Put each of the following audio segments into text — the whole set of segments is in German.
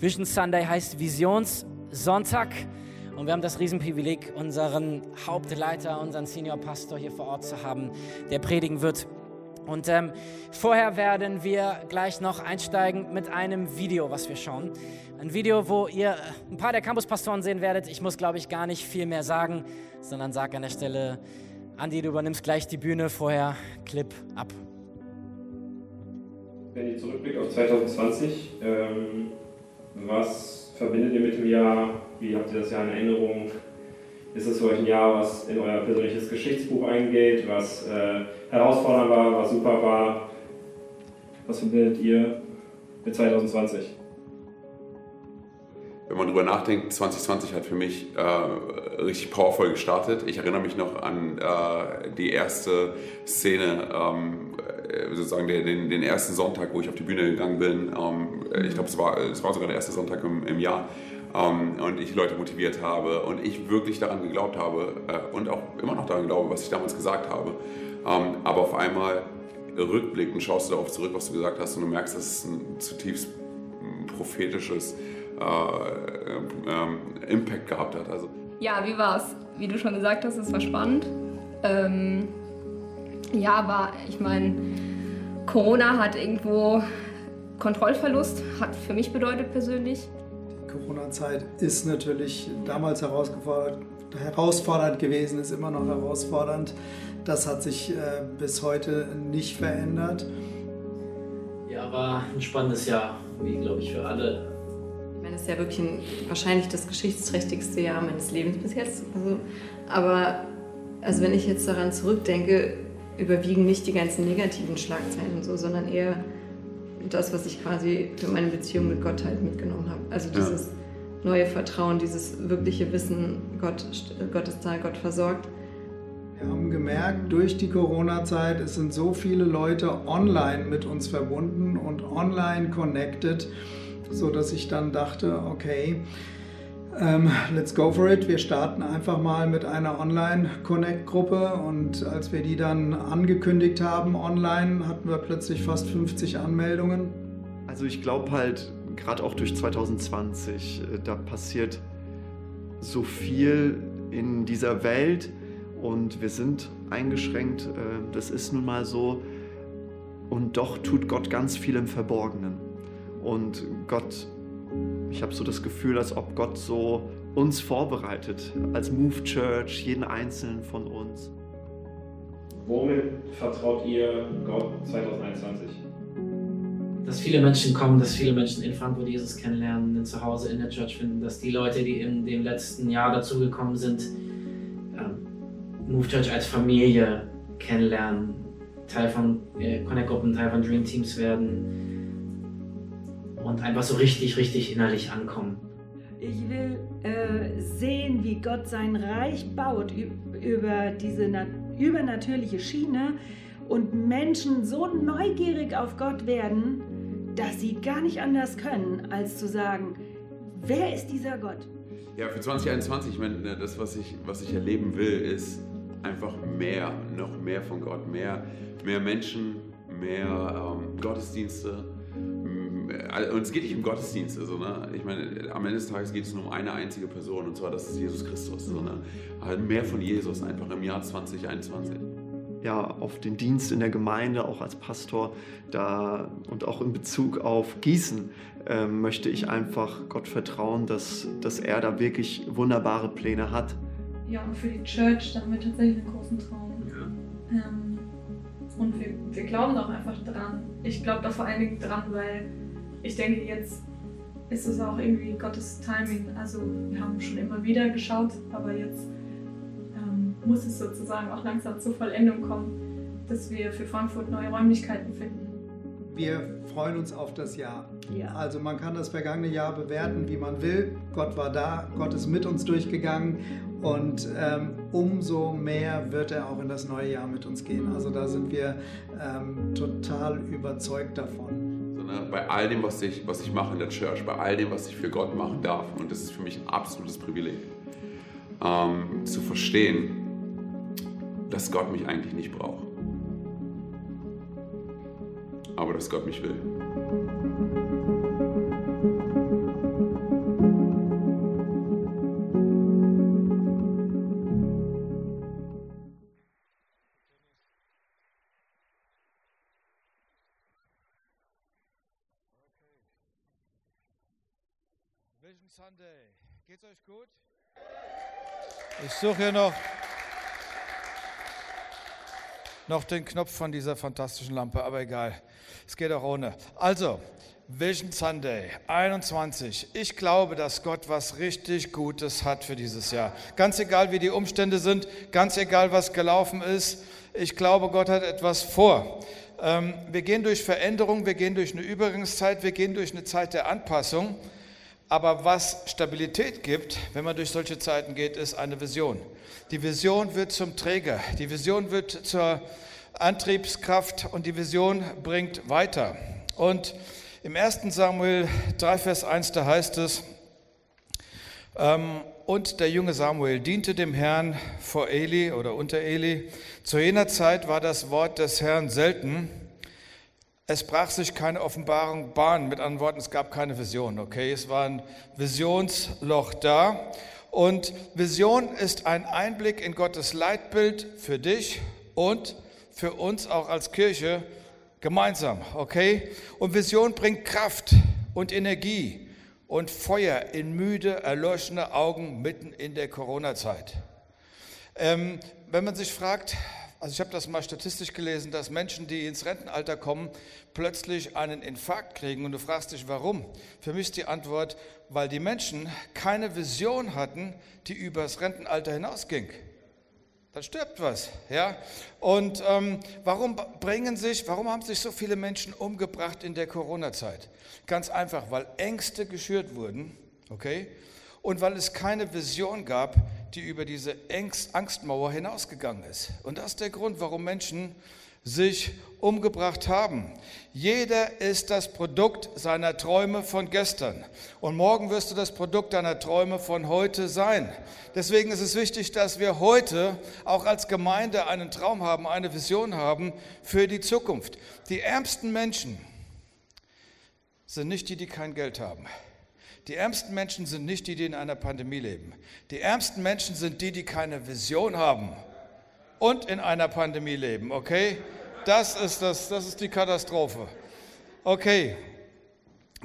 Vision Sunday heißt Visionssonntag. Und wir haben das Riesenprivileg, unseren Hauptleiter, unseren Senior Pastor hier vor Ort zu haben, der predigen wird. Und ähm, vorher werden wir gleich noch einsteigen mit einem Video, was wir schauen. Ein Video, wo ihr ein paar der Campuspastoren sehen werdet. Ich muss, glaube ich, gar nicht viel mehr sagen, sondern sage an der Stelle, Andi, du übernimmst gleich die Bühne. Vorher Clip ab. Wenn ihr zurückblickt auf 2020, ähm, was verbindet ihr mit dem Jahr? Wie habt ihr das Jahr in Erinnerung? Ist es für euch ein Jahr, was in euer persönliches Geschichtsbuch eingeht, was äh, herausfordernd war, was super war? Was verbindet ihr mit 2020? wenn man drüber nachdenkt, 2020 hat für mich äh, richtig powervoll gestartet. Ich erinnere mich noch an äh, die erste Szene, ähm, äh, sozusagen den, den, ersten Sonntag, wo ich auf die Bühne gegangen bin. Ähm, ich glaube, es war, es war sogar der erste Sonntag im, im Jahr. Ähm, und ich Leute motiviert habe und ich wirklich daran geglaubt habe äh, und auch immer noch daran glaube, was ich damals gesagt habe. Ähm, aber auf einmal rückblickend schaust du darauf zurück, was du gesagt hast und du merkst, dass es ein zutiefst prophetisches äh, ähm, Impact gehabt hat. Also. Ja, wie war es? Wie du schon gesagt hast, es war spannend. Ähm, ja, aber ich meine, Corona hat irgendwo Kontrollverlust, hat für mich bedeutet persönlich. Die Corona-Zeit ist natürlich damals herausgefordert, herausfordernd gewesen, ist immer noch herausfordernd. Das hat sich äh, bis heute nicht verändert. Ja, war ein spannendes Jahr, wie glaube ich für alle meine, das ist ja wirklich ein, wahrscheinlich das geschichtsträchtigste Jahr meines Lebens bis jetzt. Also, aber also wenn ich jetzt daran zurückdenke, überwiegen nicht die ganzen negativen Schlagzeilen und so, sondern eher das, was ich quasi für meine Beziehung mit Gott halt mitgenommen habe. Also dieses ja. neue Vertrauen, dieses wirkliche Wissen, Gott, Gott ist da, Gott versorgt. Wir haben gemerkt, durch die Corona-Zeit, es sind so viele Leute online mit uns verbunden und online connected so dass ich dann dachte, okay, ähm, let's go for it. Wir starten einfach mal mit einer Online-Connect-Gruppe und als wir die dann angekündigt haben online, hatten wir plötzlich fast 50 Anmeldungen. Also ich glaube halt, gerade auch durch 2020, äh, da passiert so viel in dieser Welt und wir sind eingeschränkt, äh, das ist nun mal so. Und doch tut Gott ganz viel im Verborgenen. Und Gott, ich habe so das Gefühl, als ob Gott so uns vorbereitet, als Move Church, jeden einzelnen von uns. Womit vertraut ihr Gott 2021? Dass viele Menschen kommen, dass viele Menschen in Frankfurt Jesus kennenlernen, ein Zuhause in der Church finden, dass die Leute, die in dem letzten Jahr dazugekommen sind, ähm, Move Church als Familie kennenlernen, Teil von äh, Connect-Gruppen, Teil von Dream Teams werden und einfach so richtig, richtig innerlich ankommen. Ich will äh, sehen, wie Gott sein Reich baut über diese übernatürliche Schiene und Menschen so neugierig auf Gott werden, dass sie gar nicht anders können, als zu sagen, wer ist dieser Gott? Ja, für 2021, ich meine, das, was ich, was ich erleben will, ist einfach mehr, noch mehr von Gott, mehr, mehr Menschen, mehr ähm, Gottesdienste, und es geht nicht um Gottesdienste, so, ne? ich meine, am Ende des Tages geht es nur um eine einzige Person und zwar das ist Jesus Christus. So, ne? Halt mehr von Jesus einfach im Jahr 2021 ja, auf den Dienst in der Gemeinde, auch als Pastor da und auch in Bezug auf Gießen äh, möchte ich einfach Gott vertrauen, dass, dass er da wirklich wunderbare Pläne hat. Ja, und für die Church, da haben wir tatsächlich einen großen Traum. Ja. Ähm, und wir, wir glauben auch einfach dran. Ich glaube da vor allen Dingen dran, weil ich denke, jetzt ist es auch irgendwie Gottes Timing. Also wir haben schon immer wieder geschaut, aber jetzt ähm, muss es sozusagen auch langsam zur Vollendung kommen, dass wir für Frankfurt neue Räumlichkeiten finden. Wir freuen uns auf das Jahr. Ja. Also man kann das vergangene Jahr bewerten, wie man will. Gott war da, Gott ist mit uns durchgegangen und ähm, umso mehr wird er auch in das neue Jahr mit uns gehen. Also da sind wir ähm, total überzeugt davon ne? bei all dem, was ich, was ich mache in der Church, bei all dem, was ich für Gott machen darf. Und das ist für mich ein absolutes Privileg, ähm, zu verstehen, dass Gott mich eigentlich nicht braucht. Aber dass Gott mich will. Sunday. Geht's euch gut? Ich suche hier noch, noch den Knopf von dieser fantastischen Lampe, aber egal. Es geht auch ohne. Also, Vision Sunday 21. Ich glaube, dass Gott was richtig Gutes hat für dieses Jahr. Ganz egal, wie die Umstände sind, ganz egal, was gelaufen ist. Ich glaube, Gott hat etwas vor. Ähm, wir gehen durch Veränderung, wir gehen durch eine Übergangszeit, wir gehen durch eine Zeit der Anpassung. Aber was Stabilität gibt, wenn man durch solche Zeiten geht, ist eine Vision. Die Vision wird zum Träger, die Vision wird zur Antriebskraft und die Vision bringt weiter. Und im 1. Samuel 3, Vers 1, da heißt es, ähm, und der junge Samuel diente dem Herrn vor Eli oder unter Eli. Zu jener Zeit war das Wort des Herrn selten es brach sich keine Offenbarung Bahn. Mit anderen Worten, es gab keine Vision. Okay, es war ein Visionsloch da. Und Vision ist ein Einblick in Gottes Leitbild für dich und für uns auch als Kirche gemeinsam. Okay? Und Vision bringt Kraft und Energie und Feuer in müde, erleuchtende Augen mitten in der Corona-Zeit. Ähm, wenn man sich fragt, also ich habe das mal statistisch gelesen, dass Menschen, die ins Rentenalter kommen, plötzlich einen Infarkt kriegen und du fragst dich, warum? Für mich ist die Antwort, weil die Menschen keine Vision hatten, die über das Rentenalter hinausging. Dann stirbt was, ja. Und ähm, warum bringen sich, warum haben sich so viele Menschen umgebracht in der Corona-Zeit? Ganz einfach, weil Ängste geschürt wurden, okay? und weil es keine Vision gab, die über diese Angstmauer hinausgegangen ist. Und das ist der Grund, warum Menschen sich umgebracht haben. Jeder ist das Produkt seiner Träume von gestern. Und morgen wirst du das Produkt deiner Träume von heute sein. Deswegen ist es wichtig, dass wir heute auch als Gemeinde einen Traum haben, eine Vision haben für die Zukunft. Die ärmsten Menschen sind nicht die, die kein Geld haben. Die ärmsten Menschen sind nicht die, die in einer Pandemie leben. Die ärmsten Menschen sind die, die keine Vision haben und in einer Pandemie leben, okay? Das ist, das, das ist die Katastrophe. Okay,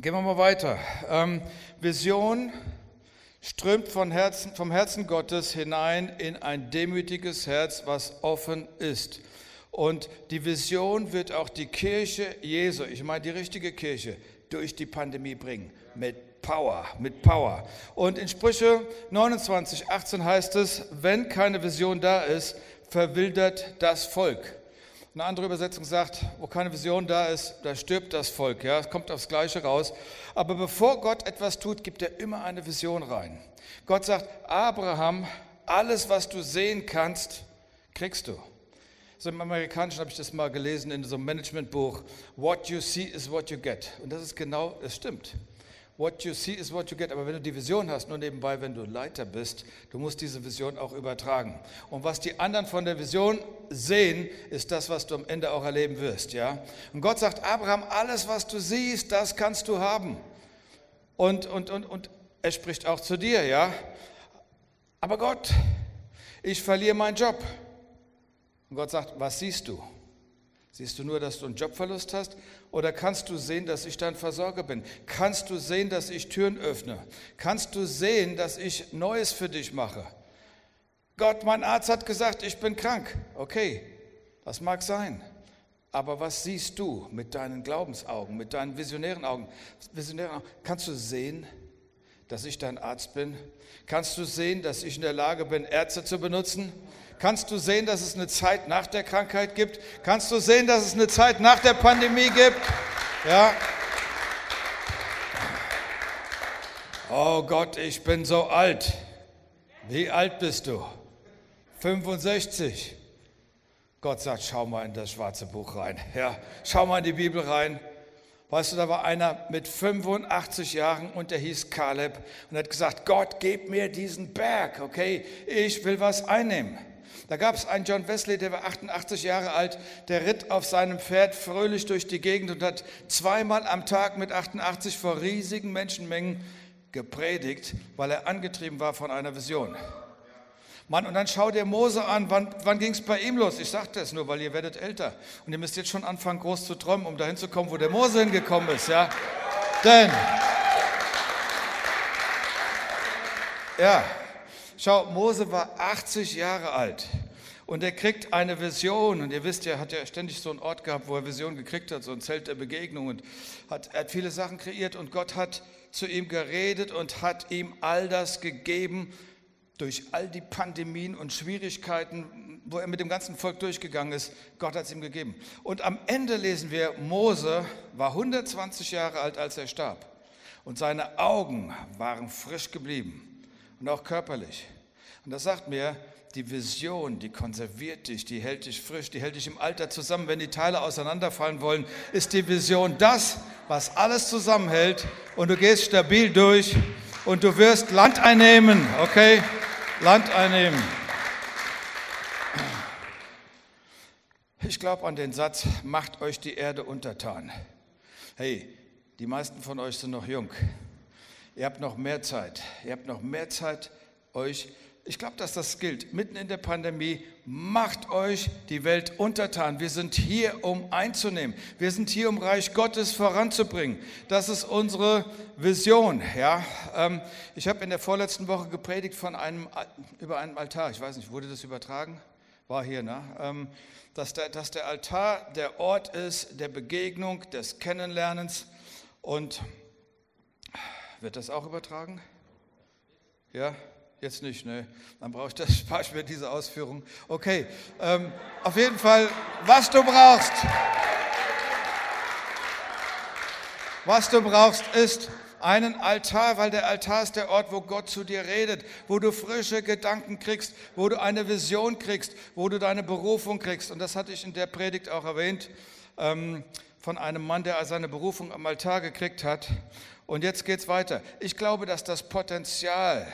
gehen wir mal weiter. Ähm, Vision strömt von Herzen, vom Herzen Gottes hinein in ein demütiges Herz, was offen ist. Und die Vision wird auch die Kirche Jesu, ich meine die richtige Kirche, durch die Pandemie bringen. Mit Power, mit Power. Und in Sprüche 29, 18 heißt es, wenn keine Vision da ist, verwildert das Volk. Eine andere Übersetzung sagt, wo keine Vision da ist, da stirbt das Volk. Ja, es kommt aufs Gleiche raus. Aber bevor Gott etwas tut, gibt er immer eine Vision rein. Gott sagt, Abraham, alles, was du sehen kannst, kriegst du. So im Amerikanischen habe ich das mal gelesen in so einem Managementbuch. What you see is what you get. Und das ist genau, es stimmt. What you see is what you get. Aber wenn du die Vision hast, nur nebenbei, wenn du Leiter bist, du musst diese Vision auch übertragen. Und was die anderen von der Vision sehen, ist das, was du am Ende auch erleben wirst. Ja? Und Gott sagt, Abraham, alles, was du siehst, das kannst du haben. Und, und, und, und er spricht auch zu dir, ja. Aber Gott, ich verliere meinen Job. Und Gott sagt, was siehst du? Siehst du nur, dass du einen Jobverlust hast? Oder kannst du sehen, dass ich dein Versorger bin? Kannst du sehen, dass ich Türen öffne? Kannst du sehen, dass ich Neues für dich mache? Gott, mein Arzt hat gesagt, ich bin krank. Okay, das mag sein. Aber was siehst du mit deinen Glaubensaugen, mit deinen visionären Augen? Visionären Augen? Kannst du sehen, dass ich dein Arzt bin? Kannst du sehen, dass ich in der Lage bin, Ärzte zu benutzen? Kannst du sehen, dass es eine Zeit nach der Krankheit gibt? Kannst du sehen, dass es eine Zeit nach der Pandemie gibt? Ja. Oh Gott, ich bin so alt. Wie alt bist du? 65. Gott sagt, schau mal in das schwarze Buch rein. Ja, schau mal in die Bibel rein. Weißt du, da war einer mit 85 Jahren und der hieß Kaleb und hat gesagt, Gott, gib mir diesen Berg, okay? Ich will was einnehmen. Da gab es einen John Wesley, der war 88 Jahre alt, der ritt auf seinem Pferd fröhlich durch die Gegend und hat zweimal am Tag mit 88 vor riesigen Menschenmengen gepredigt, weil er angetrieben war von einer Vision. Mann, und dann schau dir Mose an, wann, wann ging es bei ihm los? Ich sagte es nur, weil ihr werdet älter. Und ihr müsst jetzt schon anfangen, groß zu träumen, um dahin zu kommen, wo der Mose hingekommen ist. Ja? Denn Ja, schau, Mose war 80 Jahre alt. Und er kriegt eine Vision. Und ihr wisst, er hat ja ständig so einen Ort gehabt, wo er Vision gekriegt hat, so ein Zelt der Begegnung. Und hat, er hat viele Sachen kreiert. Und Gott hat zu ihm geredet und hat ihm all das gegeben durch all die Pandemien und Schwierigkeiten, wo er mit dem ganzen Volk durchgegangen ist. Gott hat es ihm gegeben. Und am Ende lesen wir, Mose war 120 Jahre alt, als er starb. Und seine Augen waren frisch geblieben und auch körperlich. Und das sagt mir, die Vision, die konserviert dich, die hält dich frisch, die hält dich im Alter zusammen. Wenn die Teile auseinanderfallen wollen, ist die Vision das, was alles zusammenhält und du gehst stabil durch und du wirst Land einnehmen, okay? Land einnehmen. Ich glaube an den Satz, macht euch die Erde untertan. Hey, die meisten von euch sind noch jung. Ihr habt noch mehr Zeit. Ihr habt noch mehr Zeit, euch ich glaube, dass das gilt. Mitten in der Pandemie, macht euch die Welt untertan. Wir sind hier, um einzunehmen. Wir sind hier, um Reich Gottes voranzubringen. Das ist unsere Vision. Ja? Ähm, ich habe in der vorletzten Woche gepredigt von einem, über einen Altar. Ich weiß nicht, wurde das übertragen? War hier, ne? Ähm, dass, der, dass der Altar der Ort ist der Begegnung, des Kennenlernens. Und wird das auch übertragen? Ja? Jetzt nicht, ne? Dann brauche ich das, spare ich mir diese Ausführung. Okay, ähm, auf jeden Fall, was du brauchst, was du brauchst, ist einen Altar, weil der Altar ist der Ort, wo Gott zu dir redet, wo du frische Gedanken kriegst, wo du eine Vision kriegst, wo du deine Berufung kriegst. Und das hatte ich in der Predigt auch erwähnt, ähm, von einem Mann, der seine Berufung am Altar gekriegt hat. Und jetzt geht es weiter. Ich glaube, dass das Potenzial,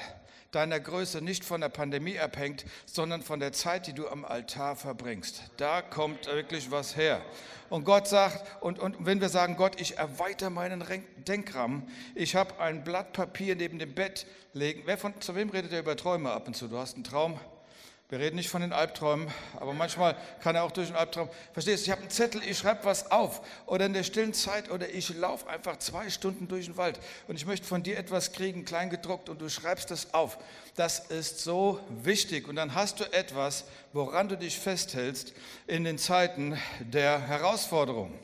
deiner Größe nicht von der Pandemie abhängt, sondern von der Zeit, die du am Altar verbringst. Da kommt wirklich was her. Und Gott sagt, und, und wenn wir sagen, Gott, ich erweitere meinen Denkrahmen, ich habe ein Blatt Papier neben dem Bett legen. Wer von, zu wem redet er über Träume ab und zu? Du hast einen Traum, wir reden nicht von den Albträumen, aber manchmal kann er auch durch einen Albtraum. Verstehst du, ich habe einen Zettel, ich schreibe was auf oder in der stillen Zeit oder ich laufe einfach zwei Stunden durch den Wald und ich möchte von dir etwas kriegen, kleingedruckt und du schreibst das auf. Das ist so wichtig und dann hast du etwas, woran du dich festhältst in den Zeiten der Herausforderung.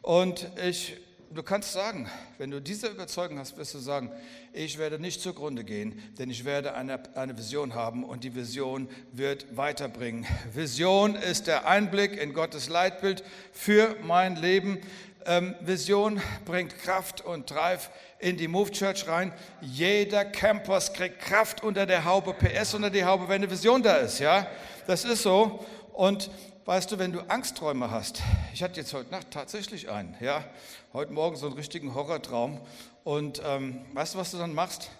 Und ich du kannst sagen, wenn du diese Überzeugung hast, wirst du sagen, ich werde nicht zugrunde gehen, denn ich werde eine, eine Vision haben und die Vision wird weiterbringen. Vision ist der Einblick in Gottes Leitbild für mein Leben. Ähm, Vision bringt Kraft und Drive in die Move Church rein. Jeder Campus kriegt Kraft unter der Haube, PS unter die Haube, wenn eine Vision da ist. Ja, das ist so. Und weißt du, wenn du Angstträume hast, ich hatte jetzt heute Nacht tatsächlich einen, ja, heute Morgen so einen richtigen Horrortraum. Und ähm, weißt du, was du dann machst?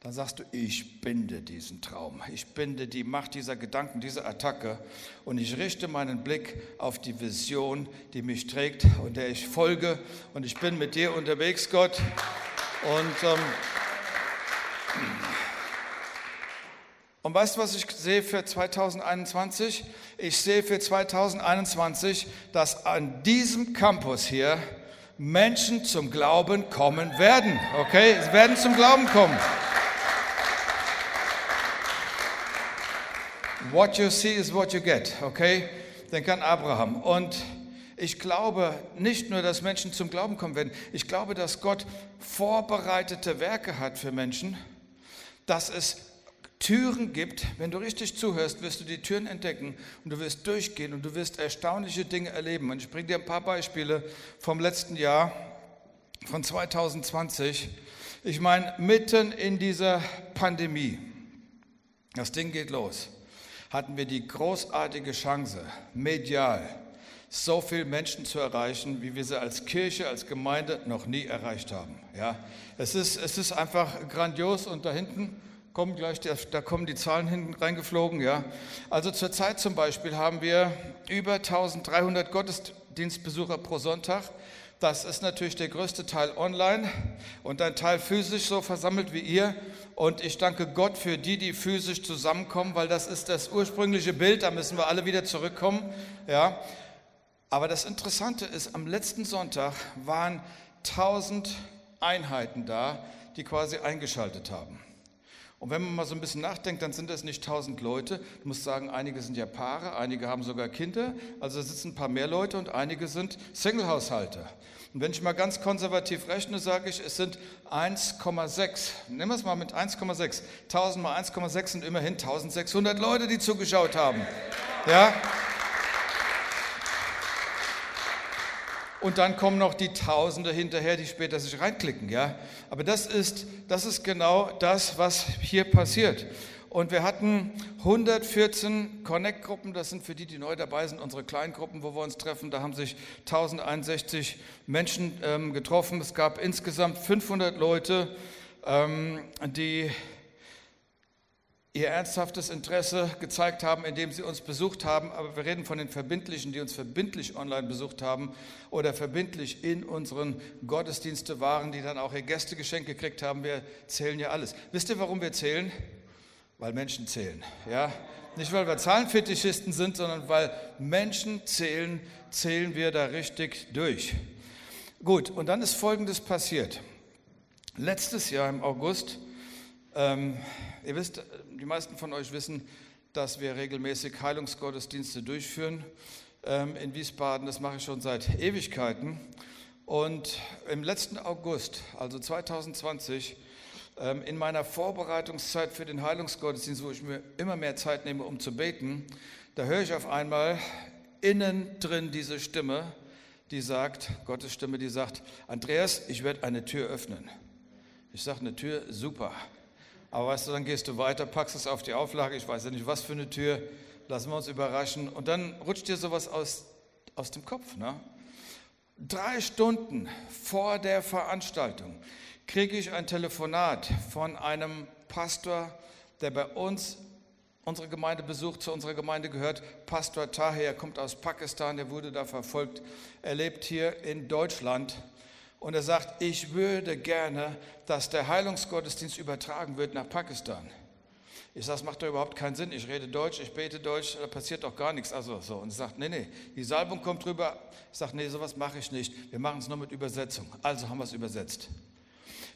Dann sagst du, ich binde diesen Traum, ich binde die Macht dieser Gedanken, dieser Attacke und ich richte meinen Blick auf die Vision, die mich trägt und der ich folge und ich bin mit dir unterwegs, Gott. Und, ähm, und weißt du, was ich sehe für 2021? Ich sehe für 2021, dass an diesem Campus hier Menschen zum Glauben kommen werden. Okay, sie werden zum Glauben kommen. What you see is what you get. Okay, denk an Abraham. Und ich glaube nicht nur, dass Menschen zum Glauben kommen werden. Ich glaube, dass Gott vorbereitete Werke hat für Menschen, dass es Türen gibt, wenn du richtig zuhörst, wirst du die Türen entdecken und du wirst durchgehen und du wirst erstaunliche Dinge erleben. Und ich bringe dir ein paar Beispiele vom letzten Jahr, von 2020. Ich meine, mitten in dieser Pandemie, das Ding geht los, hatten wir die großartige Chance, medial so viele Menschen zu erreichen, wie wir sie als Kirche, als Gemeinde noch nie erreicht haben. Ja, es ist, es ist einfach grandios und da hinten kommen gleich, da kommen die Zahlen hinten reingeflogen, ja. Also zurzeit zum Beispiel haben wir über 1300 Gottesdienstbesucher pro Sonntag. Das ist natürlich der größte Teil online und ein Teil physisch so versammelt wie ihr. Und ich danke Gott für die, die physisch zusammenkommen, weil das ist das ursprüngliche Bild. Da müssen wir alle wieder zurückkommen. Ja. Aber das Interessante ist, am letzten Sonntag waren 1000 Einheiten da, die quasi eingeschaltet haben. Und wenn man mal so ein bisschen nachdenkt, dann sind das nicht tausend Leute. Du musst sagen, einige sind ja Paare, einige haben sogar Kinder. Also da sitzen ein paar mehr Leute und einige sind Single-Haushalte. Und wenn ich mal ganz konservativ rechne, sage ich, es sind 1,6. Nehmen wir es mal mit 1,6. 1000 mal 1,6 sind immerhin 1600 Leute, die zugeschaut haben. Ja? Und dann kommen noch die Tausende hinterher, die später sich reinklicken. Ja? Aber das ist, das ist genau das, was hier passiert. Und wir hatten 114 Connect-Gruppen, das sind für die, die neu dabei sind, unsere Kleingruppen, wo wir uns treffen. Da haben sich 1061 Menschen ähm, getroffen. Es gab insgesamt 500 Leute, ähm, die ihr ernsthaftes Interesse gezeigt haben, indem sie uns besucht haben. Aber wir reden von den Verbindlichen, die uns verbindlich online besucht haben oder verbindlich in unseren Gottesdienste waren, die dann auch ihr Gästegeschenk gekriegt haben. Wir zählen ja alles. Wisst ihr, warum wir zählen? Weil Menschen zählen. Ja? Nicht, weil wir Zahlenfetischisten sind, sondern weil Menschen zählen, zählen wir da richtig durch. Gut, und dann ist Folgendes passiert. Letztes Jahr im August, ähm, ihr wisst, die meisten von euch wissen, dass wir regelmäßig Heilungsgottesdienste durchführen ähm, in Wiesbaden. Das mache ich schon seit Ewigkeiten. Und im letzten August, also 2020, ähm, in meiner Vorbereitungszeit für den Heilungsgottesdienst, wo ich mir immer mehr Zeit nehme, um zu beten, da höre ich auf einmal innen drin diese Stimme, die sagt, Gottes Stimme, die sagt, Andreas, ich werde eine Tür öffnen. Ich sage, eine Tür, super. Aber weißt du, dann gehst du weiter, packst es auf die Auflage, ich weiß ja nicht, was für eine Tür, lassen wir uns überraschen. Und dann rutscht dir sowas aus, aus dem Kopf. Ne? Drei Stunden vor der Veranstaltung kriege ich ein Telefonat von einem Pastor, der bei uns unsere Gemeinde besucht, zu unserer Gemeinde gehört. Pastor Tahir, kommt aus Pakistan, der wurde da verfolgt. Er lebt hier in Deutschland und er sagt, ich würde gerne, dass der Heilungsgottesdienst übertragen wird nach Pakistan. Ich sage, das macht doch überhaupt keinen Sinn. Ich rede Deutsch, ich bete Deutsch, da passiert doch gar nichts. Also so. Und er sagt, nee, nee, die Salbung kommt drüber. Ich sage, nee, sowas mache ich nicht. Wir machen es nur mit Übersetzung. Also haben wir es übersetzt.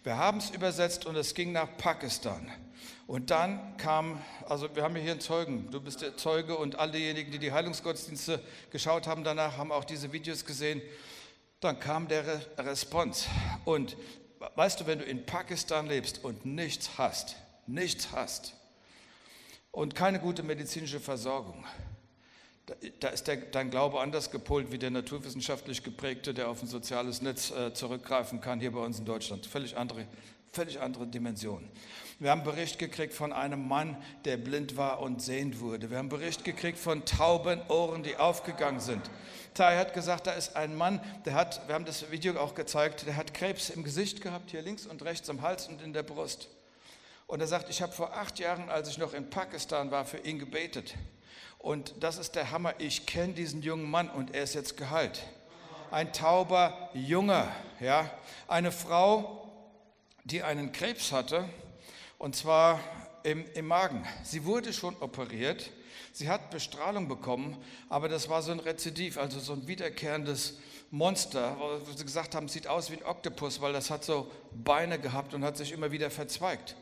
Wir haben es übersetzt und es ging nach Pakistan. Und dann kam, also wir haben hier einen Zeugen, du bist der Zeuge und all diejenigen, die die Heilungsgottesdienste geschaut haben danach, haben auch diese Videos gesehen. Dann kam der Response. Und weißt du, wenn du in Pakistan lebst und nichts hast, nichts hast und keine gute medizinische Versorgung, da ist der, dein Glaube anders gepolt wie der naturwissenschaftlich geprägte, der auf ein soziales Netz äh, zurückgreifen kann, hier bei uns in Deutschland. Völlig andere, völlig andere Dimension. Wir haben Bericht gekriegt von einem Mann, der blind war und sehend wurde. Wir haben Bericht gekriegt von tauben Ohren, die aufgegangen sind. Tai hat gesagt, da ist ein Mann, der hat, wir haben das Video auch gezeigt, der hat Krebs im Gesicht gehabt, hier links und rechts am Hals und in der Brust. Und er sagt, ich habe vor acht Jahren, als ich noch in Pakistan war, für ihn gebetet. Und das ist der Hammer. Ich kenne diesen jungen Mann und er ist jetzt geheilt. Ein tauber Junger, ja. Eine Frau, die einen Krebs hatte, und zwar im, im Magen. Sie wurde schon operiert. Sie hat Bestrahlung bekommen, aber das war so ein Rezidiv, also so ein wiederkehrendes Monster, wo sie gesagt haben, sieht aus wie ein Oktopus, weil das hat so Beine gehabt und hat sich immer wieder verzweigt.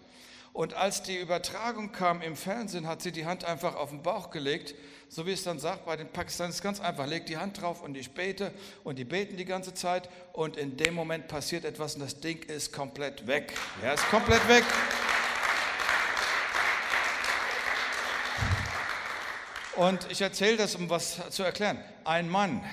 Und als die Übertragung kam im Fernsehen, hat sie die Hand einfach auf den Bauch gelegt, so wie es dann sagt bei den Pakistanis, ganz einfach, legt die Hand drauf und ich bete und die beten die ganze Zeit und in dem Moment passiert etwas und das Ding ist komplett weg. Ja, ist komplett weg. Und ich erzähle das, um was zu erklären. Ein Mann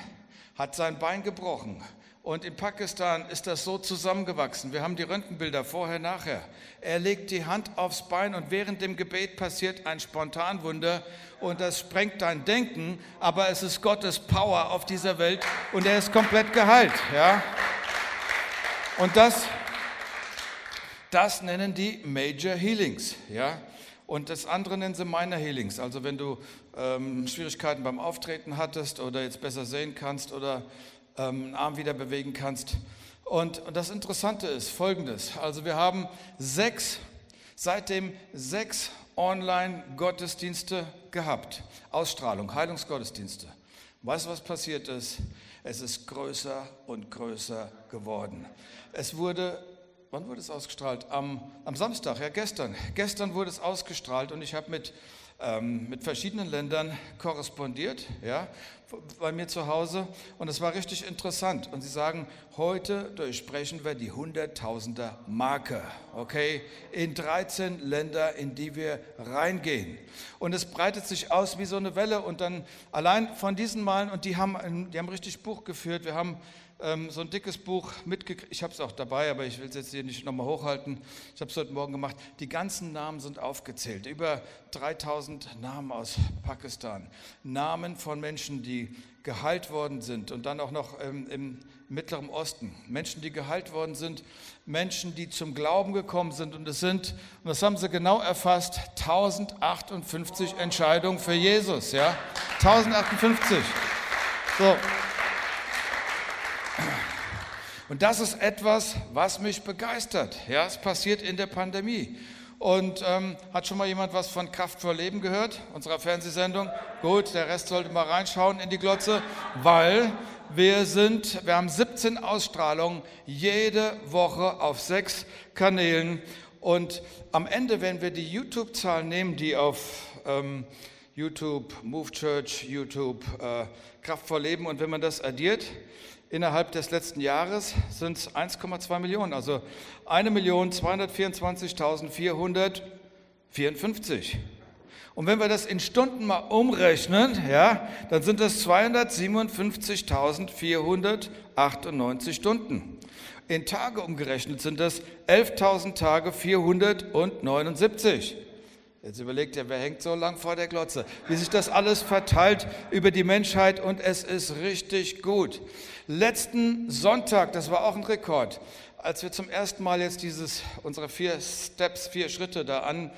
hat sein Bein gebrochen und in Pakistan ist das so zusammengewachsen. Wir haben die Röntgenbilder vorher, nachher. Er legt die Hand aufs Bein und während dem Gebet passiert ein Spontanwunder und das sprengt dein Denken, aber es ist Gottes Power auf dieser Welt und er ist komplett geheilt. Ja? Und das, das nennen die Major Healings. Ja? Und das andere nennen sie Minor Healings. Also wenn du ähm, Schwierigkeiten beim Auftreten hattest oder jetzt besser sehen kannst oder ähm, einen Arm wieder bewegen kannst. Und, das Interessante ist folgendes. Also wir haben sechs, seitdem sechs Online-Gottesdienste gehabt. Ausstrahlung, Heilungsgottesdienste. Weißt du, was passiert ist? Es ist größer und größer geworden. Es wurde wann wurde es ausgestrahlt? Am, am Samstag, ja gestern. Gestern wurde es ausgestrahlt und ich habe mit, ähm, mit verschiedenen Ländern korrespondiert, ja, bei mir zu Hause und es war richtig interessant. Und sie sagen, heute durchsprechen wir die Hunderttausender Marke, okay, in 13 Länder, in die wir reingehen. Und es breitet sich aus wie so eine Welle und dann allein von diesen Malen, und die haben, die haben richtig Buch geführt, wir haben ähm, so ein dickes Buch mitgekriegt. Ich habe es auch dabei, aber ich will es jetzt hier nicht nochmal hochhalten. Ich habe es heute Morgen gemacht. Die ganzen Namen sind aufgezählt. Über 3000 Namen aus Pakistan. Namen von Menschen, die geheilt worden sind und dann auch noch ähm, im Mittleren Osten. Menschen, die geheilt worden sind, Menschen, die zum Glauben gekommen sind. Und es sind, und das haben sie genau erfasst, 1058 Entscheidungen für Jesus. Ja? 1058. So. Und das ist etwas, was mich begeistert. Ja, es passiert in der Pandemie. Und ähm, hat schon mal jemand was von Kraft vor Leben gehört, unserer Fernsehsendung? Gut, der Rest sollte mal reinschauen in die Glotze, weil wir sind, wir haben 17 Ausstrahlungen jede Woche auf sechs Kanälen. Und am Ende, wenn wir die YouTube-Zahlen nehmen, die auf ähm, YouTube, Move Church, YouTube, äh, Kraft vor Leben, und wenn man das addiert, innerhalb des letzten Jahres sind es 1,2 Millionen, also 1.224.454. Und wenn wir das in Stunden mal umrechnen, ja, dann sind das 257.498 Stunden. In Tage umgerechnet sind das 11.000 Tage 479. Jetzt überlegt ihr, wer hängt so lang vor der Glotze? Wie sich das alles verteilt über die Menschheit und es ist richtig gut. Letzten Sonntag, das war auch ein Rekord, als wir zum ersten Mal jetzt dieses, unsere vier Steps, vier Schritte da an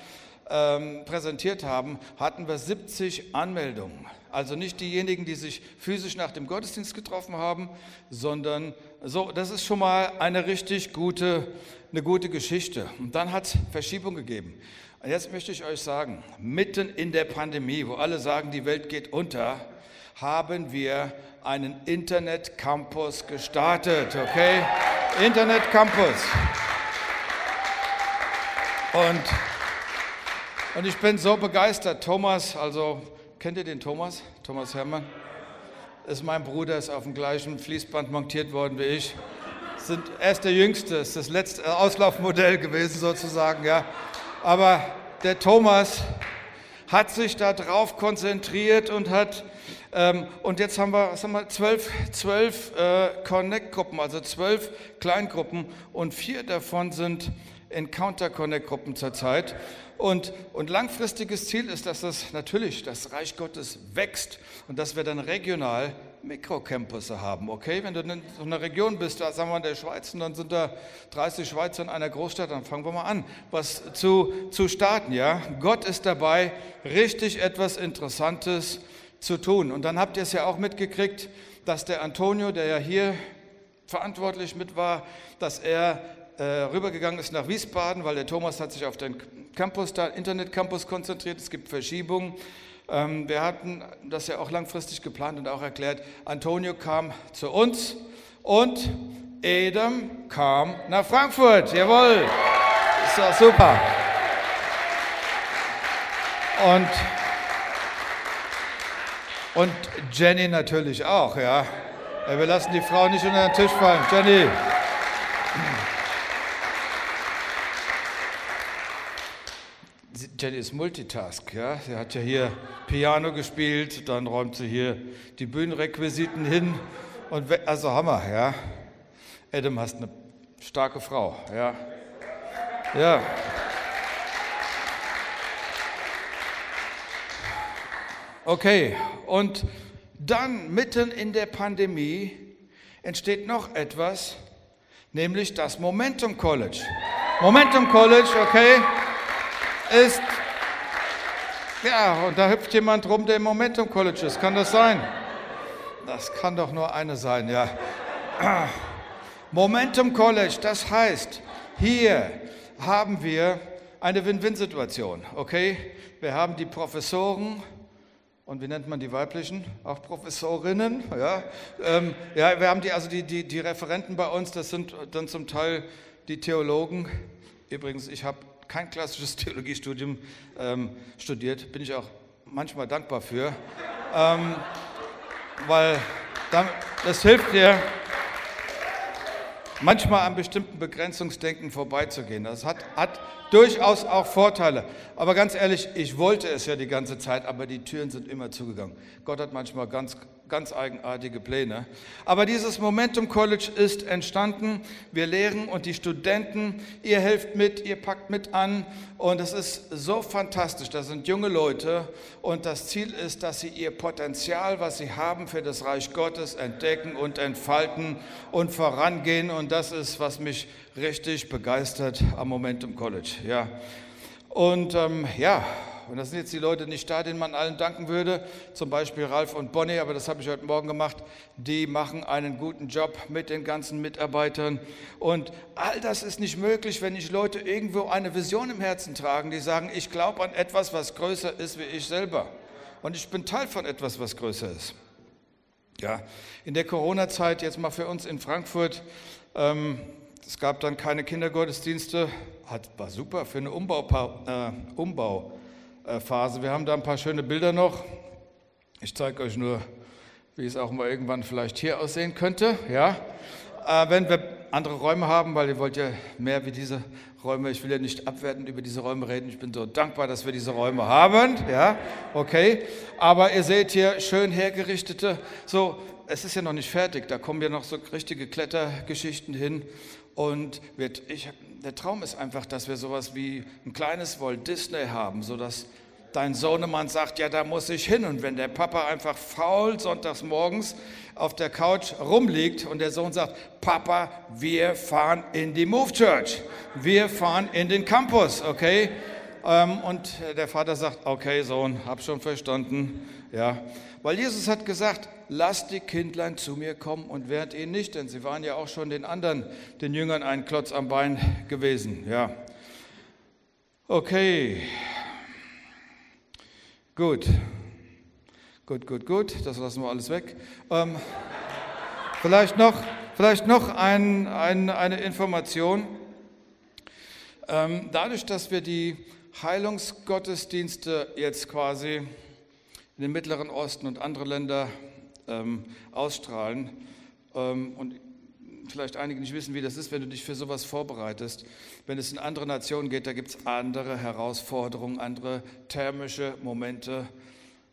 ähm, präsentiert haben, hatten wir 70 Anmeldungen. Also nicht diejenigen, die sich physisch nach dem Gottesdienst getroffen haben, sondern so, das ist schon mal eine richtig gute, eine gute Geschichte. Und dann hat es Verschiebung gegeben. Und jetzt möchte ich euch sagen, mitten in der Pandemie, wo alle sagen, die Welt geht unter, haben wir einen Internet Campus gestartet, okay? Internet Campus. Und, und ich bin so begeistert. Thomas, also kennt ihr den Thomas? Thomas Herrmann? Ist mein Bruder, ist auf dem gleichen Fließband montiert worden wie ich. Sind, er ist der Jüngste, ist das letzte Auslaufmodell gewesen sozusagen, ja. Aber der Thomas hat sich darauf konzentriert und hat, ähm, und jetzt haben wir, was wir zwölf, zwölf äh, Connect-Gruppen, also zwölf Kleingruppen und vier davon sind Encounter Connect-Gruppen zurzeit. Und, und langfristiges Ziel ist, dass das natürlich das Reich Gottes wächst und dass wir dann regional Mikrocampusse haben, okay? Wenn du in so einer Region bist, da sagen wir in der Schweiz, und dann sind da 30 Schweizer in einer Großstadt, dann fangen wir mal an, was zu, zu starten, ja? Gott ist dabei, richtig etwas Interessantes zu tun. Und dann habt ihr es ja auch mitgekriegt, dass der Antonio, der ja hier verantwortlich mit war, dass er äh, rübergegangen ist nach Wiesbaden, weil der Thomas hat sich auf den Campus, da Internet Campus konzentriert. Es gibt Verschiebungen. Ähm, wir hatten das ja auch langfristig geplant und auch erklärt. Antonio kam zu uns und Edem kam nach Frankfurt. Jawohl, ist doch super. Und, und Jenny natürlich auch, ja. Wir lassen die Frau nicht unter den Tisch fallen. Jenny. Jenny ist Multitask, ja. Sie hat ja hier Piano gespielt, dann räumt sie hier die Bühnenrequisiten hin und also Hammer, ja. Adam hast eine starke Frau, ja. Ja. Okay, und dann mitten in der Pandemie entsteht noch etwas, nämlich das Momentum College. Momentum College, okay? ist, ja, und da hüpft jemand rum, der im Momentum College ist. Kann das sein? Das kann doch nur eine sein, ja. Momentum College, das heißt, hier haben wir eine Win-Win-Situation, okay? Wir haben die Professoren, und wie nennt man die weiblichen? Auch Professorinnen, ja. Ähm, ja, wir haben die, also die, die, die Referenten bei uns, das sind dann zum Teil die Theologen, übrigens, ich habe kein klassisches Theologiestudium ähm, studiert, bin ich auch manchmal dankbar für, ähm, weil das hilft dir, manchmal an bestimmten Begrenzungsdenken vorbeizugehen. Das hat, hat durchaus auch Vorteile. Aber ganz ehrlich, ich wollte es ja die ganze Zeit, aber die Türen sind immer zugegangen. Gott hat manchmal ganz ganz eigenartige Pläne. Aber dieses Momentum College ist entstanden. Wir lehren und die Studenten, ihr helft mit, ihr packt mit an und es ist so fantastisch. Das sind junge Leute und das Ziel ist, dass sie ihr Potenzial, was sie haben für das Reich Gottes, entdecken und entfalten und vorangehen und das ist, was mich richtig begeistert am Momentum College. Ja. Und ähm, ja, und das sind jetzt die Leute nicht da, denen man allen danken würde, zum Beispiel Ralf und Bonnie, aber das habe ich heute Morgen gemacht. Die machen einen guten Job mit den ganzen Mitarbeitern. Und all das ist nicht möglich, wenn nicht Leute irgendwo eine Vision im Herzen tragen, die sagen, ich glaube an etwas, was größer ist wie ich selber. Und ich bin Teil von etwas, was größer ist. Ja, in der Corona-Zeit, jetzt mal für uns in Frankfurt, ähm, es gab dann keine Kindergottesdienste, hat, war super für eine Umbau, äh, Umbau Phase. Wir haben da ein paar schöne Bilder noch. Ich zeige euch nur, wie es auch mal irgendwann vielleicht hier aussehen könnte. Ja? Äh, wenn wir andere Räume haben, weil ihr wollt ja mehr wie diese Räume, ich will ja nicht abwertend über diese Räume reden, ich bin so dankbar, dass wir diese Räume haben, ja, okay, aber ihr seht hier schön hergerichtete, so, es ist ja noch nicht fertig, da kommen ja noch so richtige Klettergeschichten hin und wird, ich, der Traum ist einfach, dass wir sowas wie ein kleines Walt Disney haben, sodass dein Sohnemann sagt, ja, da muss ich hin. Und wenn der Papa einfach faul sonntags morgens auf der Couch rumliegt und der Sohn sagt, Papa, wir fahren in die Move Church, wir fahren in den Campus, okay? Ähm, und der Vater sagt, okay, Sohn, hab schon verstanden, ja. Weil Jesus hat gesagt, lasst die Kindlein zu mir kommen und wehrt ihnen nicht, denn sie waren ja auch schon den anderen, den Jüngern, ein Klotz am Bein gewesen. Ja. Okay. Gut. Gut, gut, gut. Das lassen wir alles weg. Ähm, vielleicht noch, vielleicht noch ein, ein, eine Information. Ähm, dadurch, dass wir die Heilungsgottesdienste jetzt quasi in den Mittleren Osten und andere Länder ähm, ausstrahlen. Ähm, und vielleicht einige nicht wissen, wie das ist, wenn du dich für sowas vorbereitest. Wenn es in andere Nationen geht, da gibt es andere Herausforderungen, andere thermische Momente.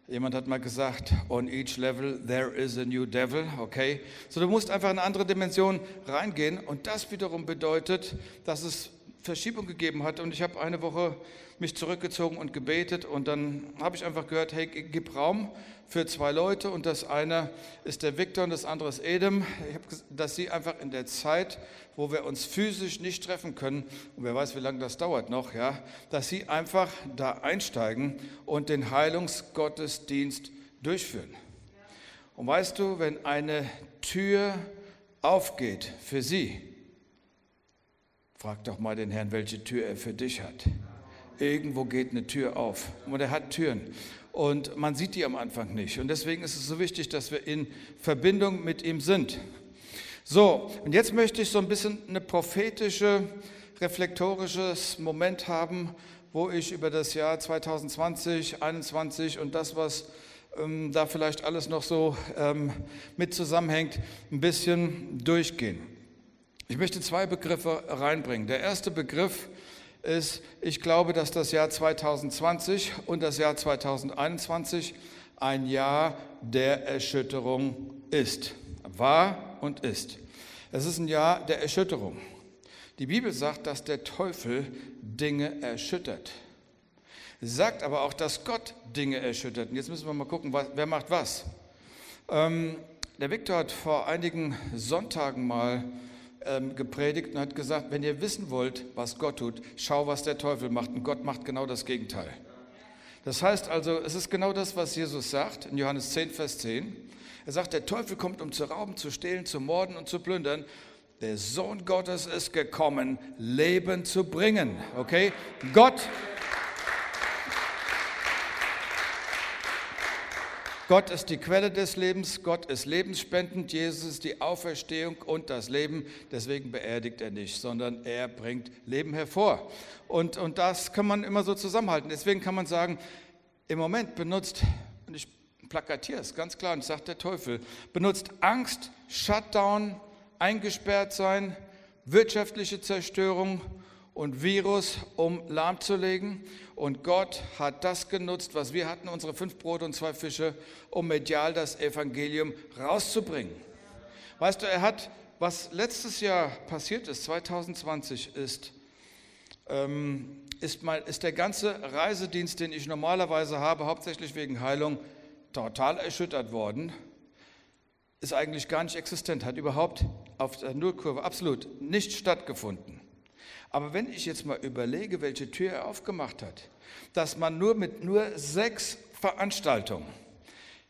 Jemand hat mal gesagt, on each level there is a new devil, okay? So, du musst einfach in eine andere Dimension reingehen und das wiederum bedeutet, dass es Verschiebung gegeben hat. Und ich habe eine Woche mich zurückgezogen und gebetet. Und dann habe ich einfach gehört, hey, gib Raum für zwei Leute. Und das eine ist der Victor und das andere ist Edem, ich habe, dass sie einfach in der Zeit, wo wir uns physisch nicht treffen können, und wer weiß, wie lange das dauert noch, ja, dass sie einfach da einsteigen und den Heilungsgottesdienst durchführen. Und weißt du, wenn eine Tür aufgeht für sie, frag doch mal den Herrn, welche Tür er für dich hat. Irgendwo geht eine Tür auf und er hat Türen und man sieht die am Anfang nicht. Und deswegen ist es so wichtig, dass wir in Verbindung mit ihm sind. So, und jetzt möchte ich so ein bisschen eine prophetische, reflektorisches Moment haben, wo ich über das Jahr 2020, 2021 und das, was ähm, da vielleicht alles noch so ähm, mit zusammenhängt, ein bisschen durchgehen. Ich möchte zwei Begriffe reinbringen. Der erste Begriff ist, ich glaube, dass das Jahr 2020 und das Jahr 2021 ein Jahr der Erschütterung ist. War und ist. Es ist ein Jahr der Erschütterung. Die Bibel sagt, dass der Teufel Dinge erschüttert. Sie sagt aber auch, dass Gott Dinge erschüttert. Und jetzt müssen wir mal gucken, wer macht was. Ähm, der Viktor hat vor einigen Sonntagen mal ähm, gepredigt und hat gesagt, wenn ihr wissen wollt, was Gott tut, schau, was der Teufel macht. Und Gott macht genau das Gegenteil. Das heißt also, es ist genau das, was Jesus sagt in Johannes 10, Vers 10. Er sagt, der Teufel kommt, um zu rauben, zu stehlen, zu morden und zu plündern. Der Sohn Gottes ist gekommen, Leben zu bringen. Okay? Gott Gott ist die Quelle des Lebens, Gott ist lebensspendend, Jesus ist die Auferstehung und das Leben. Deswegen beerdigt er nicht, sondern er bringt Leben hervor. Und, und das kann man immer so zusammenhalten. Deswegen kann man sagen, im Moment benutzt, und ich plakatiere es ganz klar, und sagt der Teufel, benutzt Angst, Shutdown, eingesperrt sein, wirtschaftliche Zerstörung und Virus, um lahmzulegen. Und Gott hat das genutzt, was wir hatten, unsere fünf Brote und zwei Fische, um medial das Evangelium rauszubringen. Weißt du, er hat, was letztes Jahr passiert ist, 2020, ist, ähm, ist, mein, ist der ganze Reisedienst, den ich normalerweise habe, hauptsächlich wegen Heilung, total erschüttert worden. Ist eigentlich gar nicht existent, hat überhaupt auf der Nullkurve absolut nicht stattgefunden. Aber wenn ich jetzt mal überlege, welche Tür er aufgemacht hat, dass man nur mit nur sechs Veranstaltungen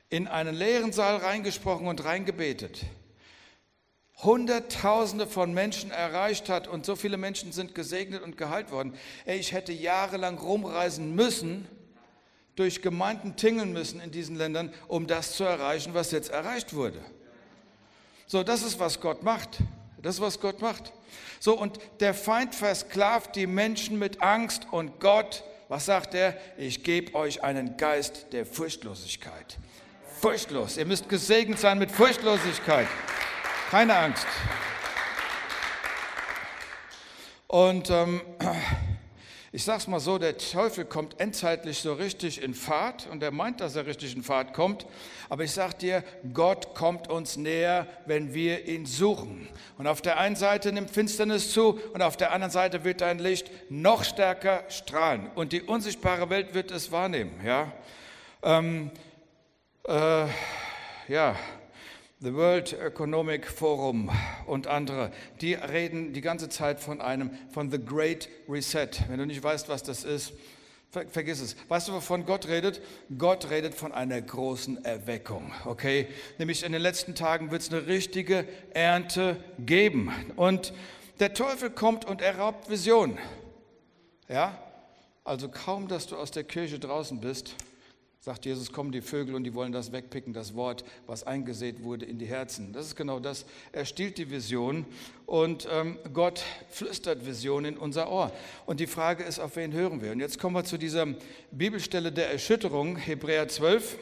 in einen leeren Saal reingesprochen und reingebetet, Hunderttausende von Menschen erreicht hat und so viele Menschen sind gesegnet und geheilt worden. Ey, ich hätte jahrelang rumreisen müssen, durch Gemeinden tingeln müssen in diesen Ländern, um das zu erreichen, was jetzt erreicht wurde. So, das ist, was Gott macht. Das ist, was Gott macht. So, und der Feind versklavt die Menschen mit Angst und Gott, was sagt er? Ich gebe euch einen Geist der Furchtlosigkeit. Furchtlos. Ihr müsst gesegnet sein mit Furchtlosigkeit. Keine Angst. Und ähm, ich sage es mal so, der Teufel kommt endzeitlich so richtig in Fahrt und er meint, dass er richtig in Fahrt kommt. Aber ich sage dir, Gott kommt uns näher, wenn wir ihn suchen. Und auf der einen Seite nimmt Finsternis zu und auf der anderen Seite wird dein Licht noch stärker strahlen. Und die unsichtbare Welt wird es wahrnehmen. Ja, ähm, äh, ja. The World Economic Forum und andere, die reden die ganze Zeit von einem, von The Great Reset. Wenn du nicht weißt, was das ist, ver vergiss es. Weißt du, wovon Gott redet? Gott redet von einer großen Erweckung, okay? Nämlich in den letzten Tagen wird es eine richtige Ernte geben. Und der Teufel kommt und er raubt Visionen. Ja? Also kaum, dass du aus der Kirche draußen bist, sagt Jesus, kommen die Vögel und die wollen das wegpicken, das Wort, was eingesät wurde in die Herzen. Das ist genau das. Er stiehlt die Vision und ähm, Gott flüstert Visionen in unser Ohr. Und die Frage ist, auf wen hören wir? Und jetzt kommen wir zu dieser Bibelstelle der Erschütterung, Hebräer 12,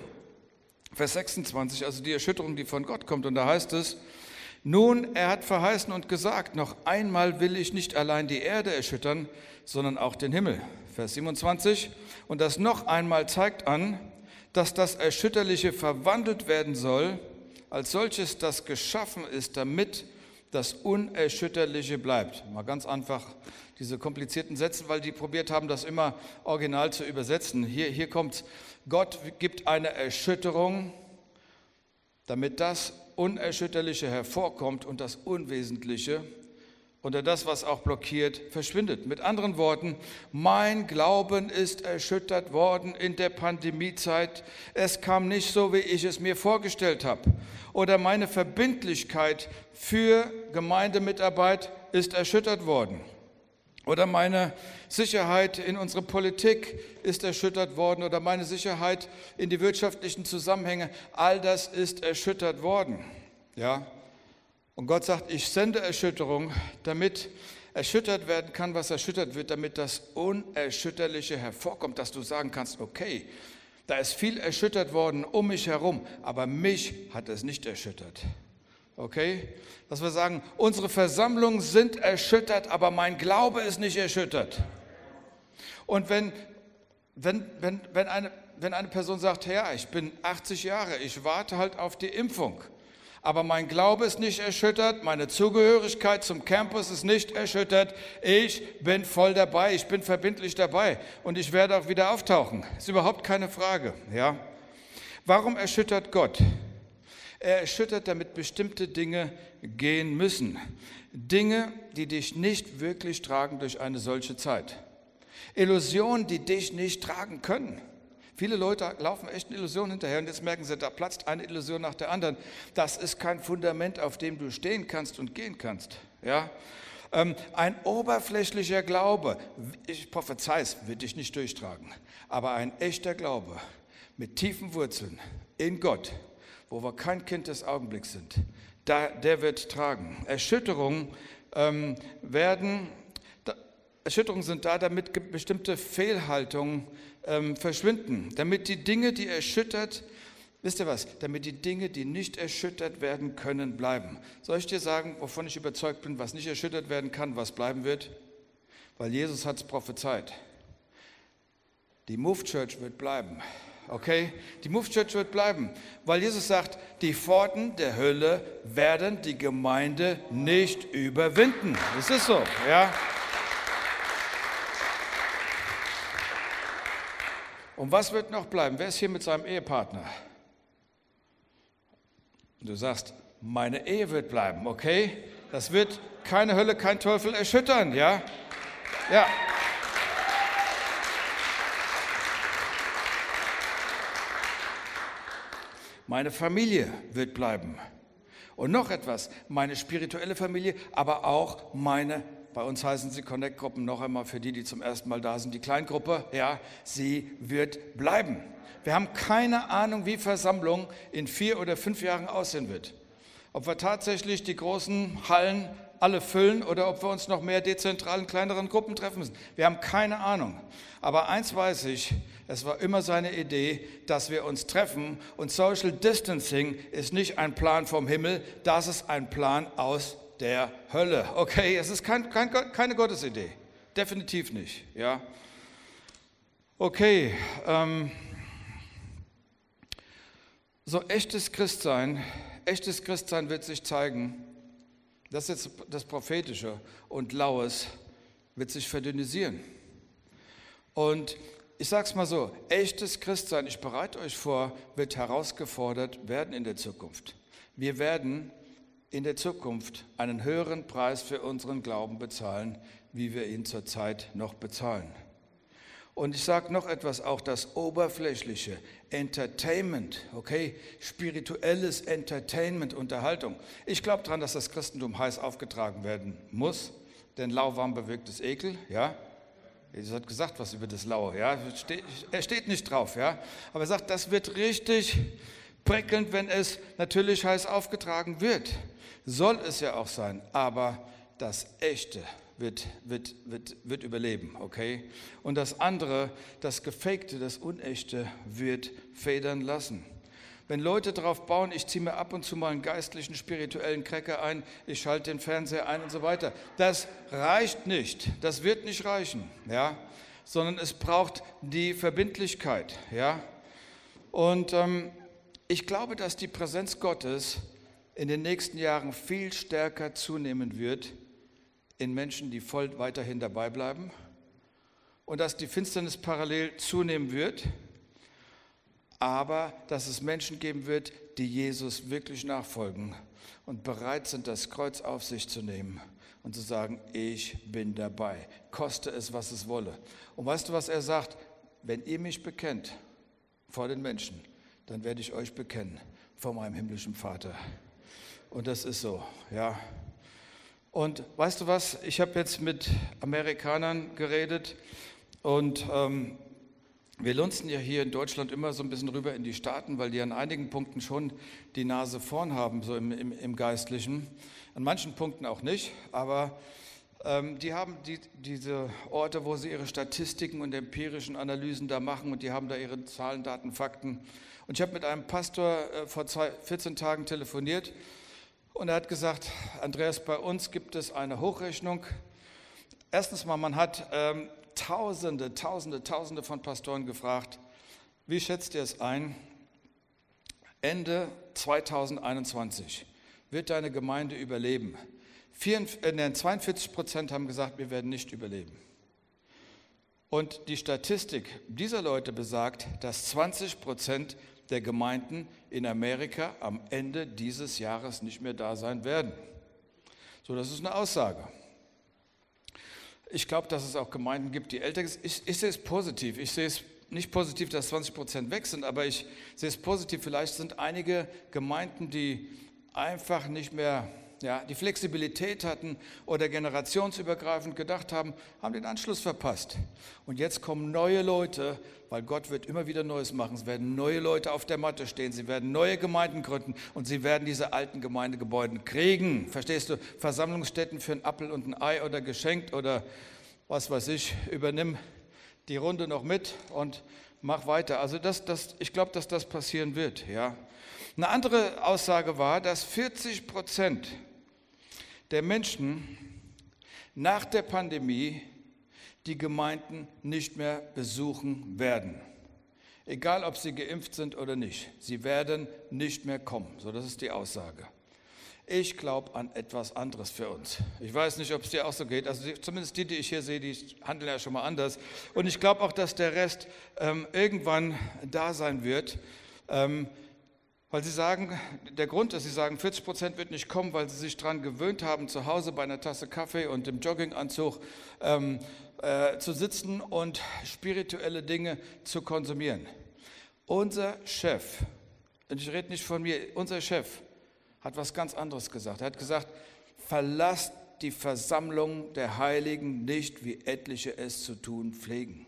Vers 26, also die Erschütterung, die von Gott kommt. Und da heißt es, nun, er hat verheißen und gesagt, noch einmal will ich nicht allein die Erde erschüttern, sondern auch den Himmel. Vers 27, und das noch einmal zeigt an, dass das Erschütterliche verwandelt werden soll, als solches, das geschaffen ist, damit das Unerschütterliche bleibt. Mal ganz einfach diese komplizierten Sätze, weil die probiert haben, das immer original zu übersetzen. Hier, hier kommt, Gott gibt eine Erschütterung, damit das Unerschütterliche hervorkommt und das Unwesentliche oder das, was auch blockiert, verschwindet. Mit anderen Worten, mein Glauben ist erschüttert worden in der Pandemiezeit. Es kam nicht so, wie ich es mir vorgestellt habe. Oder meine Verbindlichkeit für Gemeindemitarbeit ist erschüttert worden. Oder meine Sicherheit in unsere Politik ist erschüttert worden. Oder meine Sicherheit in die wirtschaftlichen Zusammenhänge. All das ist erschüttert worden. Ja, und Gott sagt, ich sende Erschütterung, damit erschüttert werden kann, was erschüttert wird, damit das Unerschütterliche hervorkommt, dass du sagen kannst, okay, da ist viel erschüttert worden um mich herum, aber mich hat es nicht erschüttert. Okay? Dass wir sagen, unsere Versammlungen sind erschüttert, aber mein Glaube ist nicht erschüttert. Und wenn, wenn, wenn, wenn, eine, wenn eine Person sagt, Herr, ich bin 80 Jahre, ich warte halt auf die Impfung, aber mein Glaube ist nicht erschüttert, meine Zugehörigkeit zum Campus ist nicht erschüttert. Ich bin voll dabei, ich bin verbindlich dabei und ich werde auch wieder auftauchen. Ist überhaupt keine Frage. Ja? Warum erschüttert Gott? Er erschüttert, damit bestimmte Dinge gehen müssen. Dinge, die dich nicht wirklich tragen durch eine solche Zeit. Illusionen, die dich nicht tragen können. Viele Leute laufen echt Illusionen hinterher und jetzt merken sie, da platzt eine Illusion nach der anderen. Das ist kein Fundament, auf dem du stehen kannst und gehen kannst. Ja? Ähm, ein oberflächlicher Glaube, ich prophezei es, wird dich nicht durchtragen, aber ein echter Glaube mit tiefen Wurzeln in Gott, wo wir kein Kind des Augenblicks sind, der wird tragen. Erschütterungen ähm, werden, Erschütterungen sind da, damit bestimmte Fehlhaltungen ähm, verschwinden, damit die Dinge, die erschüttert, wisst ihr was, damit die Dinge, die nicht erschüttert werden können, bleiben. Soll ich dir sagen, wovon ich überzeugt bin, was nicht erschüttert werden kann, was bleiben wird? Weil Jesus hat es prophezeit. Die Move Church wird bleiben. Okay? Die Move Church wird bleiben, weil Jesus sagt, die Pforten der Hölle werden die Gemeinde nicht überwinden. Das ist so, ja? Und was wird noch bleiben? Wer ist hier mit seinem Ehepartner? Und du sagst, meine Ehe wird bleiben, okay? Das wird keine Hölle, kein Teufel erschüttern, ja? Ja. Meine Familie wird bleiben. Und noch etwas, meine spirituelle Familie, aber auch meine, bei uns heißen sie Connect-Gruppen, noch einmal für die, die zum ersten Mal da sind, die Kleingruppe, ja, sie wird bleiben. Wir haben keine Ahnung, wie Versammlung in vier oder fünf Jahren aussehen wird. Ob wir tatsächlich die großen Hallen alle füllen oder ob wir uns noch mehr dezentral in kleineren Gruppen treffen müssen. Wir haben keine Ahnung. Aber eins weiß ich, es war immer seine Idee, dass wir uns treffen und Social Distancing ist nicht ein Plan vom Himmel, das ist ein Plan aus der Hölle. Okay, es ist kein, kein, keine Gottesidee. Definitiv nicht. Ja. Okay. Ähm, so echtes Christsein, echtes Christsein wird sich zeigen, das ist jetzt das Prophetische und Laues wird sich verdünnisieren. Und ich sage es mal so, echtes Christsein, ich bereite euch vor, wird herausgefordert werden in der Zukunft. Wir werden in der Zukunft einen höheren Preis für unseren Glauben bezahlen, wie wir ihn zurzeit noch bezahlen. Und ich sage noch etwas, auch das oberflächliche Entertainment, okay, spirituelles Entertainment, Unterhaltung. Ich glaube daran, dass das Christentum heiß aufgetragen werden muss, denn lauwarm bewirkt es Ekel, ja. Jesus hat gesagt was über das Laue, ja. Er steht nicht drauf, ja. Aber er sagt, das wird richtig prickelnd, wenn es natürlich heiß aufgetragen wird. Soll es ja auch sein, aber das Echte, wird, wird, wird, wird überleben, okay? Und das andere, das Gefakte, das Unechte, wird federn lassen. Wenn Leute darauf bauen, ich ziehe mir ab und zu mal einen geistlichen, spirituellen Cracker ein, ich schalte den Fernseher ein und so weiter, das reicht nicht, das wird nicht reichen, ja? Sondern es braucht die Verbindlichkeit, ja? Und ähm, ich glaube, dass die Präsenz Gottes in den nächsten Jahren viel stärker zunehmen wird in Menschen, die voll weiterhin dabei bleiben und dass die Finsternis parallel zunehmen wird, aber dass es Menschen geben wird, die Jesus wirklich nachfolgen und bereit sind, das Kreuz auf sich zu nehmen und zu sagen, ich bin dabei, koste es, was es wolle. Und weißt du, was er sagt? Wenn ihr mich bekennt vor den Menschen, dann werde ich euch bekennen vor meinem himmlischen Vater. Und das ist so, ja. Und weißt du was, ich habe jetzt mit Amerikanern geredet und ähm, wir lunzen ja hier in Deutschland immer so ein bisschen rüber in die Staaten, weil die an einigen Punkten schon die Nase vorn haben, so im, im, im Geistlichen. An manchen Punkten auch nicht, aber ähm, die haben die, diese Orte, wo sie ihre Statistiken und empirischen Analysen da machen und die haben da ihre Zahlen, Daten, Fakten. Und ich habe mit einem Pastor äh, vor zwei, 14 Tagen telefoniert und er hat gesagt, Andreas, bei uns gibt es eine Hochrechnung. Erstens mal, man hat ähm, Tausende, Tausende, Tausende von Pastoren gefragt, wie schätzt ihr es ein? Ende 2021 wird deine Gemeinde überleben. 42 äh, Prozent haben gesagt, wir werden nicht überleben. Und die Statistik dieser Leute besagt, dass 20 Prozent der Gemeinden in Amerika am Ende dieses Jahres nicht mehr da sein werden. So, das ist eine Aussage. Ich glaube, dass es auch Gemeinden gibt, die älter sind. Ich, ich sehe es positiv. Ich sehe es nicht positiv, dass 20 Prozent weg sind, aber ich sehe es positiv. Vielleicht sind einige Gemeinden, die einfach nicht mehr ja, die Flexibilität hatten oder generationsübergreifend gedacht haben, haben den Anschluss verpasst. Und jetzt kommen neue Leute, weil Gott wird immer wieder Neues machen. Es werden neue Leute auf der Matte stehen, sie werden neue Gemeinden gründen und sie werden diese alten Gemeindegebäude kriegen. Verstehst du? Versammlungsstätten für ein Appel und ein Ei oder geschenkt oder was weiß ich, übernimm die Runde noch mit und mach weiter. Also das, das, ich glaube, dass das passieren wird. Ja. Eine andere Aussage war, dass 40 Prozent der Menschen nach der Pandemie die Gemeinden nicht mehr besuchen werden. Egal, ob sie geimpft sind oder nicht. Sie werden nicht mehr kommen. So, das ist die Aussage. Ich glaube an etwas anderes für uns. Ich weiß nicht, ob es dir auch so geht. Also zumindest die, die ich hier sehe, die handeln ja schon mal anders. Und ich glaube auch, dass der Rest ähm, irgendwann da sein wird. Ähm, weil sie sagen, der Grund ist, sie sagen, 40 Prozent wird nicht kommen, weil sie sich daran gewöhnt haben, zu Hause bei einer Tasse Kaffee und im Jogginganzug ähm, äh, zu sitzen und spirituelle Dinge zu konsumieren. Unser Chef, und ich rede nicht von mir, unser Chef hat was ganz anderes gesagt. Er hat gesagt, verlasst die Versammlung der Heiligen nicht, wie etliche es zu tun pflegen.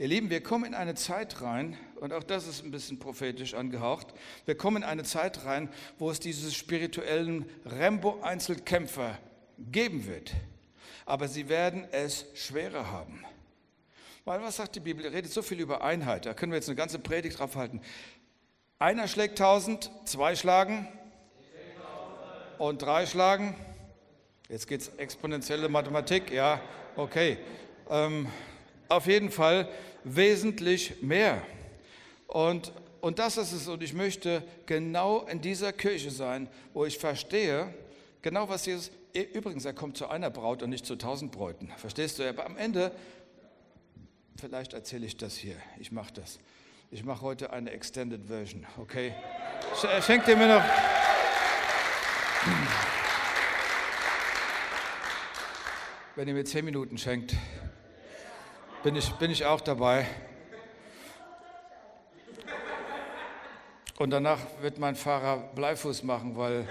Ihr Lieben, wir kommen in eine Zeit rein, und auch das ist ein bisschen prophetisch angehaucht, wir kommen in eine Zeit rein, wo es diese spirituellen Rembo-Einzelkämpfer geben wird. Aber sie werden es schwerer haben. Weil was sagt die Bibel? Ihr redet so viel über Einheit, da können wir jetzt eine ganze Predigt drauf halten. Einer schlägt tausend, zwei schlagen und drei schlagen. Jetzt geht es exponentielle Mathematik, ja, okay. Ähm, auf jeden Fall wesentlich mehr. Und, und das ist es. Und ich möchte genau in dieser Kirche sein, wo ich verstehe, genau was Jesus, übrigens, er kommt zu einer Braut und nicht zu tausend Bräuten. Verstehst du? Aber am Ende, vielleicht erzähle ich das hier. Ich mache das. Ich mache heute eine Extended Version, okay? Schenkt ihr mir noch. Wenn ihr mir zehn Minuten schenkt, bin ich, bin ich auch dabei. Und danach wird mein Fahrer Bleifuß machen, weil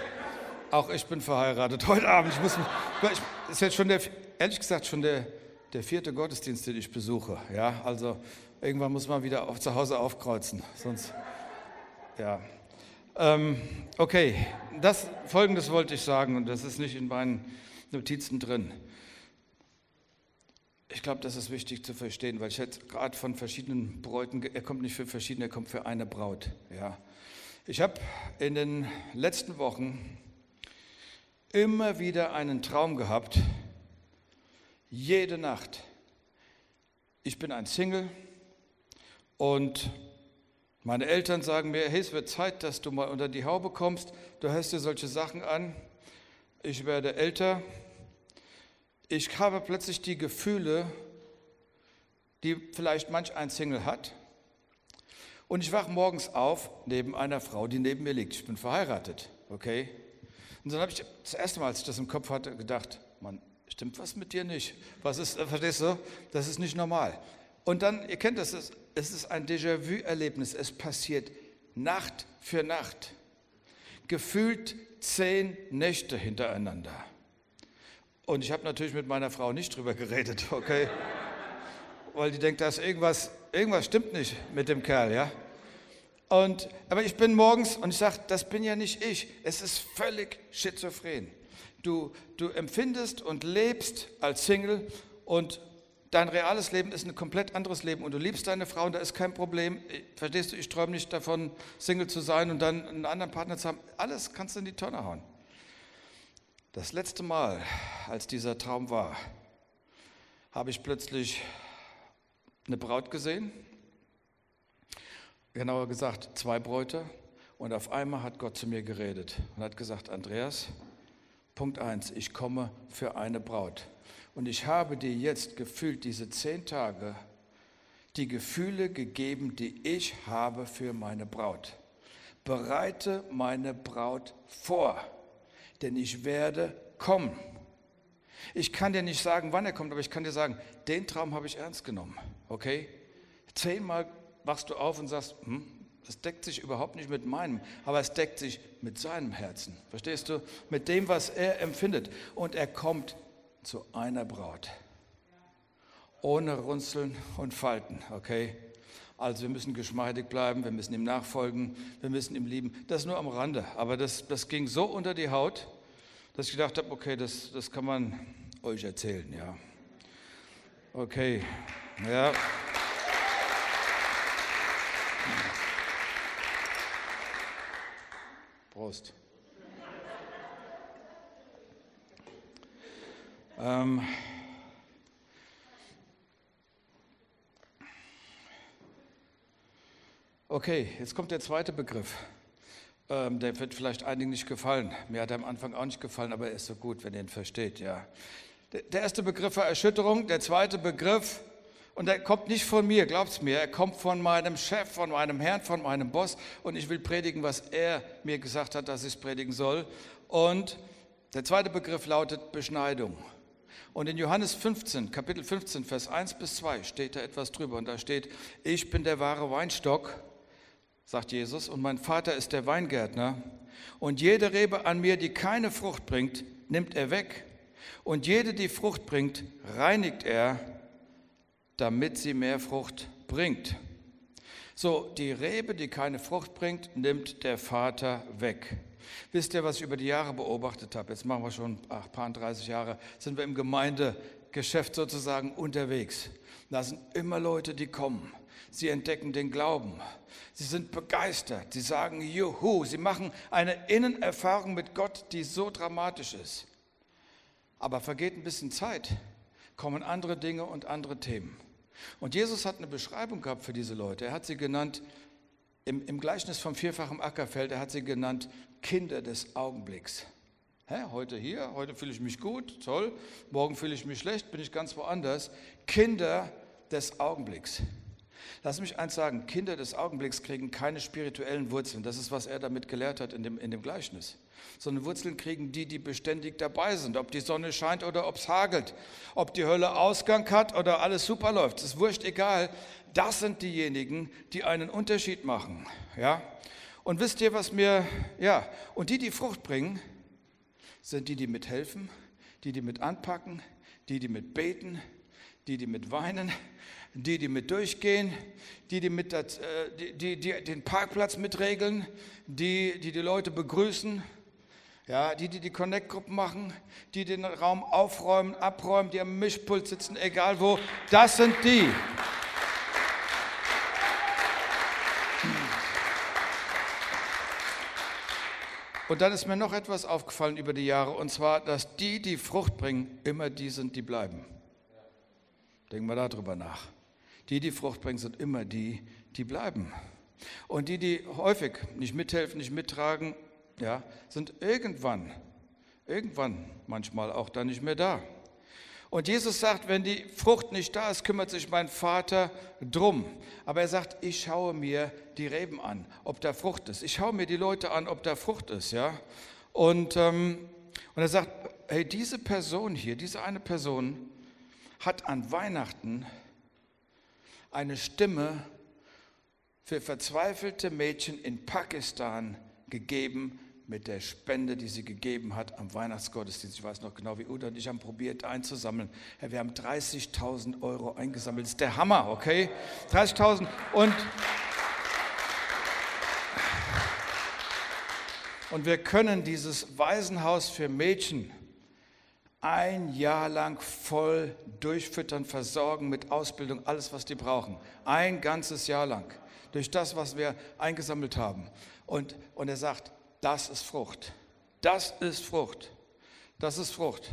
auch ich bin verheiratet. Heute Abend, ich muss mich, ich, ist jetzt schon der, ehrlich gesagt, schon der, der vierte Gottesdienst, den ich besuche. Ja, also irgendwann muss man wieder auf, zu Hause aufkreuzen, sonst, ja. Ähm, okay, das, Folgendes wollte ich sagen und das ist nicht in meinen Notizen drin. Ich glaube, das ist wichtig zu verstehen, weil ich jetzt gerade von verschiedenen Bräuten, er kommt nicht für verschiedene, er kommt für eine Braut. Ja. Ich habe in den letzten Wochen immer wieder einen Traum gehabt, jede Nacht. Ich bin ein Single und meine Eltern sagen mir, hey, es wird Zeit, dass du mal unter die Haube kommst. Du hörst dir solche Sachen an. Ich werde älter, ich habe plötzlich die Gefühle, die vielleicht manch ein Single hat. Und ich wache morgens auf neben einer Frau, die neben mir liegt. Ich bin verheiratet, okay? Und dann habe ich das erste Mal, als ich das im Kopf hatte, gedacht, Mann, stimmt was mit dir nicht? Was ist, äh, verstehst du? Das ist nicht normal. Und dann, ihr kennt das, es ist ein Déjà-vu-Erlebnis. Es passiert Nacht für Nacht. Gefühlt zehn Nächte hintereinander. Und ich habe natürlich mit meiner Frau nicht drüber geredet, okay? Weil die denkt, dass irgendwas, irgendwas stimmt nicht mit dem Kerl, ja? Und, aber ich bin morgens und ich sage, das bin ja nicht ich. Es ist völlig schizophren. Du, du empfindest und lebst als Single und dein reales Leben ist ein komplett anderes Leben und du liebst deine Frau und da ist kein Problem. Verstehst du, ich träume nicht davon, Single zu sein und dann einen anderen Partner zu haben. Alles kannst du in die Tonne hauen. Das letzte Mal, als dieser Traum war, habe ich plötzlich eine Braut gesehen, genauer gesagt zwei Bräute, und auf einmal hat Gott zu mir geredet und hat gesagt, Andreas, Punkt 1, ich komme für eine Braut. Und ich habe dir jetzt gefühlt diese zehn Tage die Gefühle gegeben, die ich habe für meine Braut. Bereite meine Braut vor denn ich werde kommen. Ich kann dir nicht sagen, wann er kommt, aber ich kann dir sagen, den Traum habe ich ernst genommen. Okay? Zehnmal wachst du auf und sagst, hm, Das deckt sich überhaupt nicht mit meinem, aber es deckt sich mit seinem Herzen. Verstehst du? Mit dem, was er empfindet. Und er kommt zu einer Braut. Ohne Runzeln und Falten, okay? Also wir müssen geschmeidig bleiben, wir müssen ihm nachfolgen, wir müssen ihm lieben. Das nur am Rande. Aber das, das ging so unter die Haut, dass ich gedacht habe, okay, das, das kann man euch erzählen, ja. Okay, ja. Prost. Ähm, okay, jetzt kommt der zweite Begriff. Ähm, der wird vielleicht einigen nicht gefallen. Mir hat er am Anfang auch nicht gefallen, aber er ist so gut, wenn ihr ihn versteht. Ja. Der erste Begriff war Erschütterung, der zweite Begriff und er kommt nicht von mir, glaubt's mir, er kommt von meinem Chef, von meinem Herrn, von meinem Boss. Und ich will predigen, was er mir gesagt hat, dass ich predigen soll. Und der zweite Begriff lautet Beschneidung. Und in Johannes 15, Kapitel 15, Vers 1 bis 2 steht da etwas drüber. Und da steht, ich bin der wahre Weinstock, sagt Jesus, und mein Vater ist der Weingärtner. Und jede Rebe an mir, die keine Frucht bringt, nimmt er weg. Und jede, die Frucht bringt, reinigt er, damit sie mehr Frucht bringt. So, die Rebe, die keine Frucht bringt, nimmt der Vater weg. Wisst ihr, was ich über die Jahre beobachtet habe? Jetzt machen wir schon ach, paar 30 Jahre, sind wir im Gemeindegeschäft sozusagen unterwegs. Da sind immer Leute, die kommen. Sie entdecken den Glauben. Sie sind begeistert. Sie sagen Juhu. Sie machen eine Innenerfahrung mit Gott, die so dramatisch ist. Aber vergeht ein bisschen Zeit, kommen andere Dinge und andere Themen. Und Jesus hat eine Beschreibung gehabt für diese Leute. Er hat sie genannt, im, im Gleichnis vom vierfachen Ackerfeld, er hat sie genannt Kinder des Augenblicks. Hä, heute hier, heute fühle ich mich gut, toll, morgen fühle ich mich schlecht, bin ich ganz woanders. Kinder des Augenblicks. Lass mich eins sagen, Kinder des Augenblicks kriegen keine spirituellen Wurzeln. Das ist, was er damit gelehrt hat in dem, in dem Gleichnis. Sondern Wurzeln kriegen die, die beständig dabei sind. Ob die Sonne scheint oder ob es hagelt. Ob die Hölle Ausgang hat oder alles super läuft. Das ist wurscht egal. Das sind diejenigen, die einen Unterschied machen. Ja? Und wisst ihr, was mir, ja, und die, die Frucht bringen, sind die, die mithelfen, die, die mit anpacken, die, die mit beten, die, die mit weinen, die, die mit durchgehen, die, die, mit das, äh, die, die, die den Parkplatz mitregeln, die, die die Leute begrüßen, ja, die, die die Connect-Gruppen machen, die den Raum aufräumen, abräumen, die am Mischpult sitzen, egal wo, das sind die. Und dann ist mir noch etwas aufgefallen über die Jahre, und zwar, dass die, die Frucht bringen, immer die sind, die bleiben. Denken wir darüber nach. Die, die Frucht bringen, sind immer die, die bleiben. Und die, die häufig nicht mithelfen, nicht mittragen, ja, sind irgendwann, irgendwann manchmal auch dann nicht mehr da. Und Jesus sagt, wenn die Frucht nicht da ist, kümmert sich mein Vater drum. Aber er sagt, ich schaue mir die Reben an, ob da Frucht ist. Ich schaue mir die Leute an, ob da Frucht ist, ja. Und, ähm, und er sagt, hey, diese Person hier, diese eine Person hat an Weihnachten eine Stimme für verzweifelte Mädchen in Pakistan gegeben mit der Spende, die sie gegeben hat am Weihnachtsgottesdienst. Ich weiß noch genau, wie Uda und ich haben probiert einzusammeln. wir haben 30.000 Euro eingesammelt. Das ist der Hammer, okay? 30.000 und und wir können dieses Waisenhaus für Mädchen ein Jahr lang voll durchfüttern, versorgen mit Ausbildung, alles, was die brauchen. Ein ganzes Jahr lang. Durch das, was wir eingesammelt haben. Und, und er sagt, das ist Frucht. Das ist Frucht. Das ist Frucht.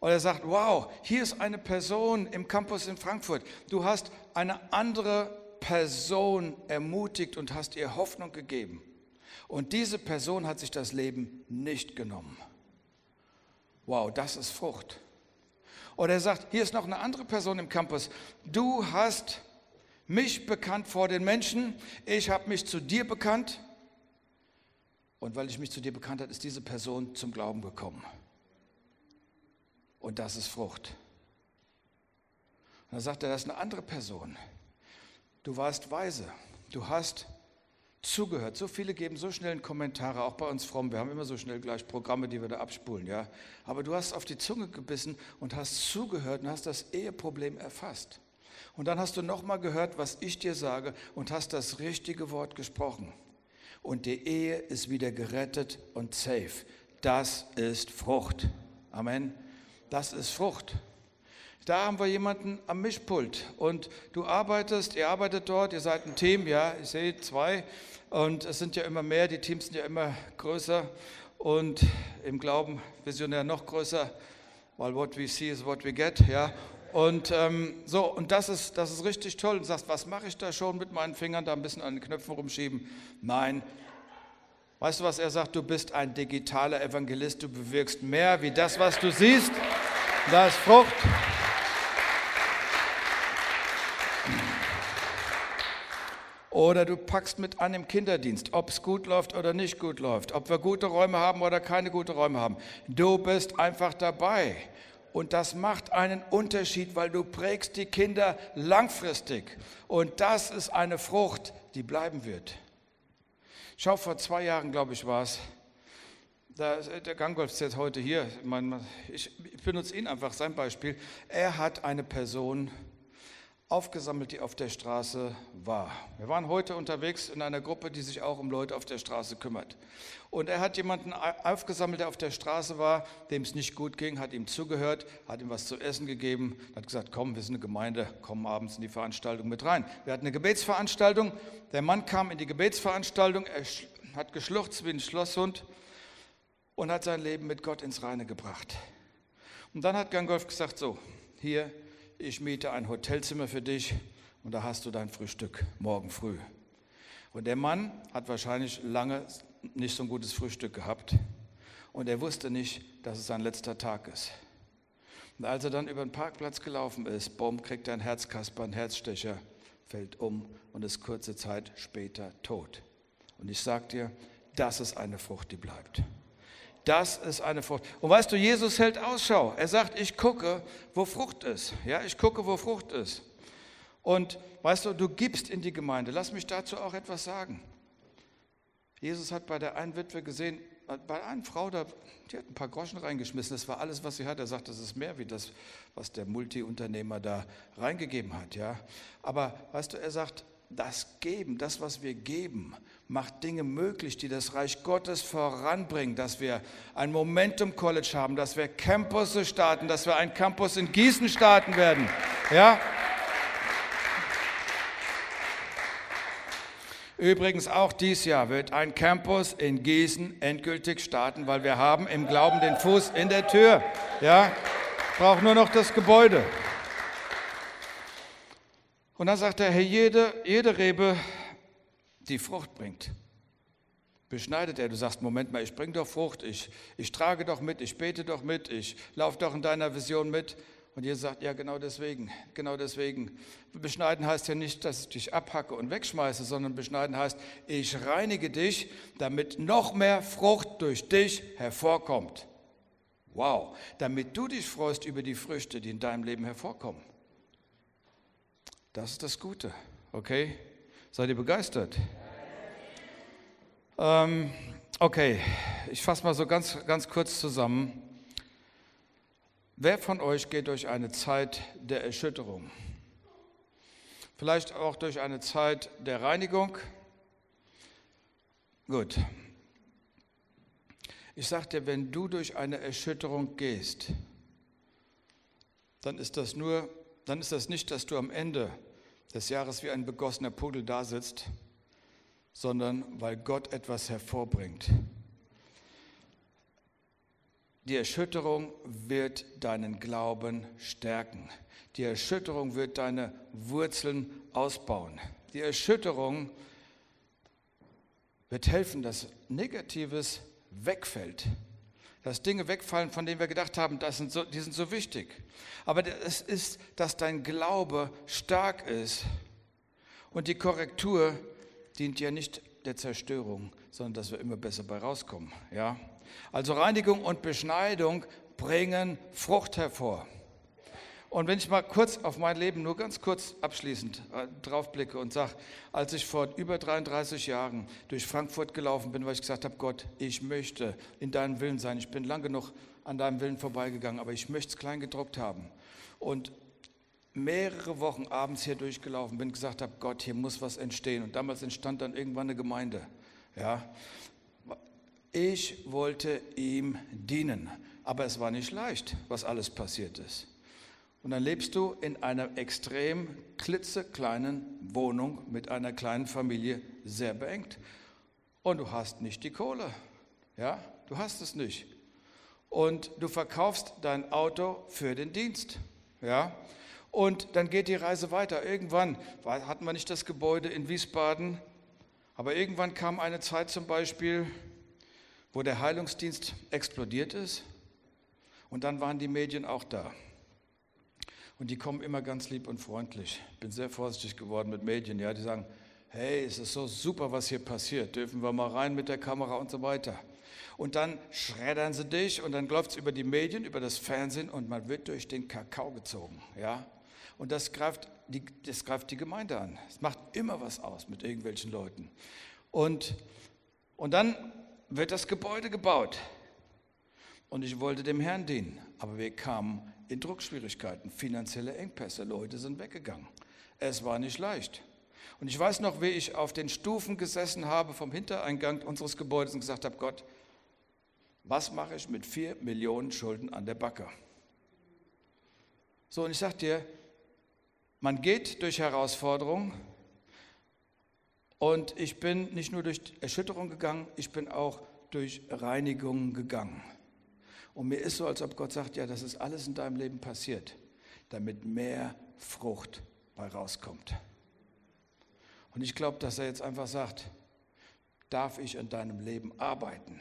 Und er sagt, wow, hier ist eine Person im Campus in Frankfurt. Du hast eine andere Person ermutigt und hast ihr Hoffnung gegeben. Und diese Person hat sich das Leben nicht genommen. Wow, das ist Frucht. Oder er sagt, hier ist noch eine andere Person im Campus. Du hast mich bekannt vor den Menschen, ich habe mich zu dir bekannt. Und weil ich mich zu dir bekannt habe, ist diese Person zum Glauben gekommen. Und das ist Frucht. Und dann sagt er, das ist eine andere Person. Du warst weise. Du hast zugehört. So viele geben so schnell Kommentare, auch bei uns Fromm. Wir haben immer so schnell gleich Programme, die wir da abspulen, ja. Aber du hast auf die Zunge gebissen und hast zugehört und hast das Eheproblem erfasst. Und dann hast du nochmal gehört, was ich dir sage und hast das richtige Wort gesprochen. Und die Ehe ist wieder gerettet und safe. Das ist Frucht. Amen. Das ist Frucht. Da haben wir jemanden am Mischpult und du arbeitest, ihr arbeitet dort, ihr seid ein Team, ja, ich sehe zwei und es sind ja immer mehr, die Teams sind ja immer größer und im Glauben visionär noch größer, weil what we see is what we get, ja. Und ähm, so, und das ist, das ist richtig toll. Und du sagst, was mache ich da schon mit meinen Fingern, da ein bisschen an den Knöpfen rumschieben? Nein. Weißt du, was er sagt? Du bist ein digitaler Evangelist, du bewirkst mehr wie das, was du siehst. Da ist Frucht. Oder du packst mit an im Kinderdienst, ob es gut läuft oder nicht gut läuft, ob wir gute Räume haben oder keine guten Räume haben. Du bist einfach dabei. Und das macht einen Unterschied, weil du prägst die Kinder langfristig. Und das ist eine Frucht, die bleiben wird. Schau, vor zwei Jahren, glaube ich, war es. Der Gangolf ist jetzt heute hier. Ich benutze ihn einfach, sein Beispiel. Er hat eine Person aufgesammelt, die auf der Straße war. Wir waren heute unterwegs in einer Gruppe, die sich auch um Leute auf der Straße kümmert. Und er hat jemanden aufgesammelt, der auf der Straße war, dem es nicht gut ging, hat ihm zugehört, hat ihm was zu essen gegeben, hat gesagt, komm, wir sind eine Gemeinde, komm abends in die Veranstaltung mit rein. Wir hatten eine Gebetsveranstaltung, der Mann kam in die Gebetsveranstaltung, er hat geschluchzt wie ein Schlosshund und hat sein Leben mit Gott ins Reine gebracht. Und dann hat Gangolf gesagt, so, hier ich miete ein Hotelzimmer für dich und da hast du dein Frühstück morgen früh. Und der Mann hat wahrscheinlich lange nicht so ein gutes Frühstück gehabt und er wusste nicht, dass es sein letzter Tag ist. Und als er dann über den Parkplatz gelaufen ist, bumm, kriegt er einen Herzkasper, einen Herzstecher, fällt um und ist kurze Zeit später tot. Und ich sage dir, das ist eine Frucht, die bleibt. Das ist eine Frucht. Und weißt du, Jesus hält Ausschau. Er sagt, ich gucke, wo Frucht ist. Ja, ich gucke, wo Frucht ist. Und weißt du, du gibst in die Gemeinde. Lass mich dazu auch etwas sagen. Jesus hat bei der einen Witwe gesehen, bei einer Frau, die hat ein paar Groschen reingeschmissen. Das war alles, was sie hat. Er sagt, das ist mehr wie das, was der Multiunternehmer da reingegeben hat. Ja, aber weißt du, er sagt, das Geben, das, was wir geben, macht Dinge möglich, die das Reich Gottes voranbringen, dass wir ein Momentum College haben, dass wir Campusse starten, dass wir ein Campus in Gießen starten werden. Ja? Übrigens auch dieses Jahr wird ein Campus in Gießen endgültig starten, weil wir haben im Glauben den Fuß in der Tür. Ja? Braucht nur noch das Gebäude. Und dann sagt er, hey, jede, jede Rebe, die Frucht bringt, beschneidet er. Du sagst, Moment mal, ich bringe doch Frucht, ich, ich trage doch mit, ich bete doch mit, ich laufe doch in deiner Vision mit. Und ihr sagt, ja, genau deswegen, genau deswegen. Beschneiden heißt ja nicht, dass ich dich abhacke und wegschmeiße, sondern beschneiden heißt, ich reinige dich, damit noch mehr Frucht durch dich hervorkommt. Wow, damit du dich freust über die Früchte, die in deinem Leben hervorkommen. Das ist das Gute, okay? Seid ihr begeistert? Ähm, okay, ich fasse mal so ganz, ganz kurz zusammen. Wer von euch geht durch eine Zeit der Erschütterung? Vielleicht auch durch eine Zeit der Reinigung? Gut. Ich sage dir, wenn du durch eine Erschütterung gehst, dann ist das nur dann ist das nicht, dass du am Ende des Jahres wie ein begossener Pudel da sitzt, sondern weil Gott etwas hervorbringt. Die Erschütterung wird deinen Glauben stärken. Die Erschütterung wird deine Wurzeln ausbauen. Die Erschütterung wird helfen, dass Negatives wegfällt dass Dinge wegfallen, von denen wir gedacht haben, das sind so, die sind so wichtig. Aber es ist, dass dein Glaube stark ist. Und die Korrektur dient ja nicht der Zerstörung, sondern dass wir immer besser bei rauskommen. Ja? Also Reinigung und Beschneidung bringen Frucht hervor. Und wenn ich mal kurz auf mein Leben, nur ganz kurz abschließend äh, drauf blicke und sage, als ich vor über 33 Jahren durch Frankfurt gelaufen bin, weil ich gesagt habe, Gott, ich möchte in deinem Willen sein. Ich bin lang genug an deinem Willen vorbeigegangen, aber ich möchte es klein gedruckt haben. Und mehrere Wochen abends hier durchgelaufen bin, gesagt habe, Gott, hier muss was entstehen. Und damals entstand dann irgendwann eine Gemeinde. Ja. Ich wollte ihm dienen, aber es war nicht leicht, was alles passiert ist. Und dann lebst du in einer extrem klitzekleinen Wohnung mit einer kleinen Familie, sehr beengt. Und du hast nicht die Kohle. Ja, du hast es nicht. Und du verkaufst dein Auto für den Dienst. Ja, und dann geht die Reise weiter. Irgendwann hatten wir nicht das Gebäude in Wiesbaden, aber irgendwann kam eine Zeit zum Beispiel, wo der Heilungsdienst explodiert ist. Und dann waren die Medien auch da. Und die kommen immer ganz lieb und freundlich. Ich bin sehr vorsichtig geworden mit Medien. Ja, die sagen, hey, es ist so super, was hier passiert. Dürfen wir mal rein mit der Kamera und so weiter. Und dann schreddern sie dich und dann läuft es über die Medien, über das Fernsehen und man wird durch den Kakao gezogen. Ja? Und das greift, die, das greift die Gemeinde an. Es macht immer was aus mit irgendwelchen Leuten. Und, und dann wird das Gebäude gebaut. Und ich wollte dem Herrn dienen, aber wir kamen in Druckschwierigkeiten, finanzielle Engpässe. Leute sind weggegangen. Es war nicht leicht. Und ich weiß noch, wie ich auf den Stufen gesessen habe vom Hintereingang unseres Gebäudes und gesagt habe, Gott, was mache ich mit vier Millionen Schulden an der Backe? So, und ich sage dir, man geht durch Herausforderungen und ich bin nicht nur durch Erschütterung gegangen, ich bin auch durch Reinigung gegangen. Und mir ist so, als ob Gott sagt, ja, das ist alles in deinem Leben passiert, damit mehr Frucht bei rauskommt. Und ich glaube, dass er jetzt einfach sagt, darf ich in deinem Leben arbeiten?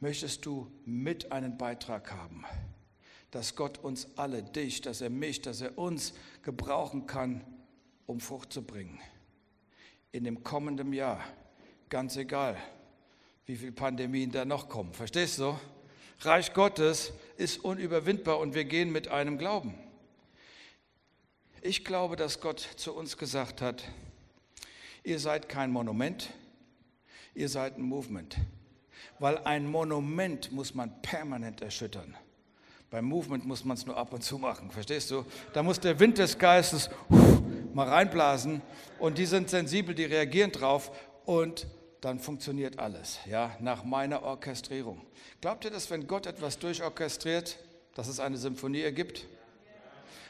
Möchtest du mit einen Beitrag haben, dass Gott uns alle, dich, dass er mich, dass er uns gebrauchen kann, um Frucht zu bringen? In dem kommenden Jahr, ganz egal, wie viele Pandemien da noch kommen. Verstehst du? Reich Gottes ist unüberwindbar und wir gehen mit einem Glauben. Ich glaube, dass Gott zu uns gesagt hat, ihr seid kein Monument, ihr seid ein Movement. Weil ein Monument muss man permanent erschüttern. Beim Movement muss man es nur ab und zu machen, verstehst du? Da muss der Wind des Geistes mal reinblasen und die sind sensibel, die reagieren drauf und dann funktioniert alles, ja, nach meiner Orchestrierung. Glaubt ihr, dass wenn Gott etwas durchorchestriert, dass es eine Symphonie ergibt?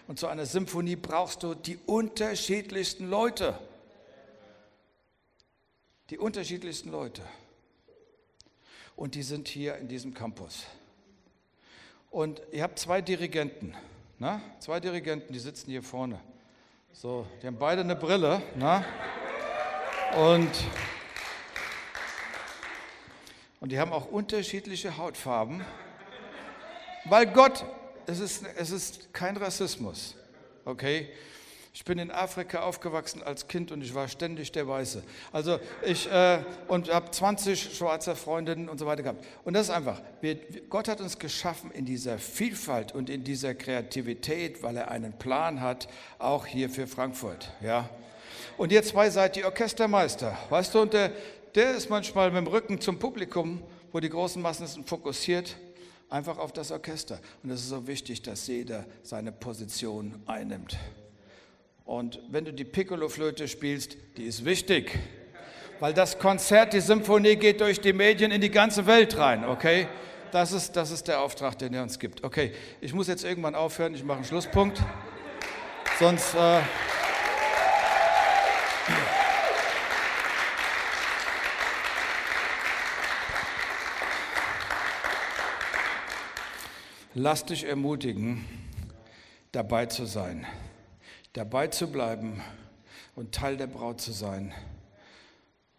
Und zu einer Symphonie brauchst du die unterschiedlichsten Leute. Die unterschiedlichsten Leute. Und die sind hier in diesem Campus. Und ihr habt zwei Dirigenten. Na? Zwei Dirigenten, die sitzen hier vorne. So, die haben beide eine Brille. Na? Und und die haben auch unterschiedliche Hautfarben, weil Gott, es ist, es ist kein Rassismus, okay? Ich bin in Afrika aufgewachsen als Kind und ich war ständig der Weiße. Also ich äh, und habe 20 schwarze Freundinnen und so weiter gehabt. Und das ist einfach. Wir, Gott hat uns geschaffen in dieser Vielfalt und in dieser Kreativität, weil er einen Plan hat, auch hier für Frankfurt. Ja. Und ihr zwei seid die Orchestermeister, weißt du? Und der, der ist manchmal mit dem Rücken zum Publikum, wo die großen Massen sind, fokussiert, einfach auf das Orchester. Und es ist so wichtig, dass jeder seine Position einnimmt. Und wenn du die Piccolo-Flöte spielst, die ist wichtig, weil das Konzert, die Symphonie geht durch die Medien in die ganze Welt rein, okay? Das ist, das ist der Auftrag, den er uns gibt. Okay, ich muss jetzt irgendwann aufhören, ich mache einen Schlusspunkt. Sonst... Äh Lass dich ermutigen, dabei zu sein, dabei zu bleiben und Teil der Braut zu sein,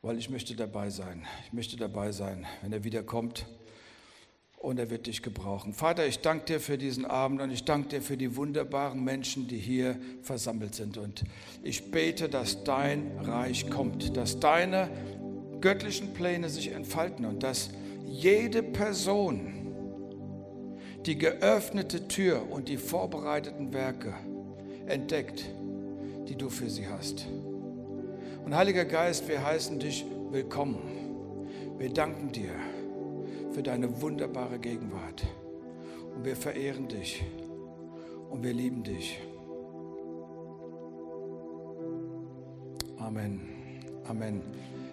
weil ich möchte dabei sein. Ich möchte dabei sein, wenn er wiederkommt und er wird dich gebrauchen. Vater, ich danke dir für diesen Abend und ich danke dir für die wunderbaren Menschen, die hier versammelt sind. Und ich bete, dass dein Reich kommt, dass deine göttlichen Pläne sich entfalten und dass jede Person, die geöffnete Tür und die vorbereiteten Werke entdeckt, die du für sie hast. Und Heiliger Geist, wir heißen dich willkommen. Wir danken dir für deine wunderbare Gegenwart. Und wir verehren dich und wir lieben dich. Amen. Amen.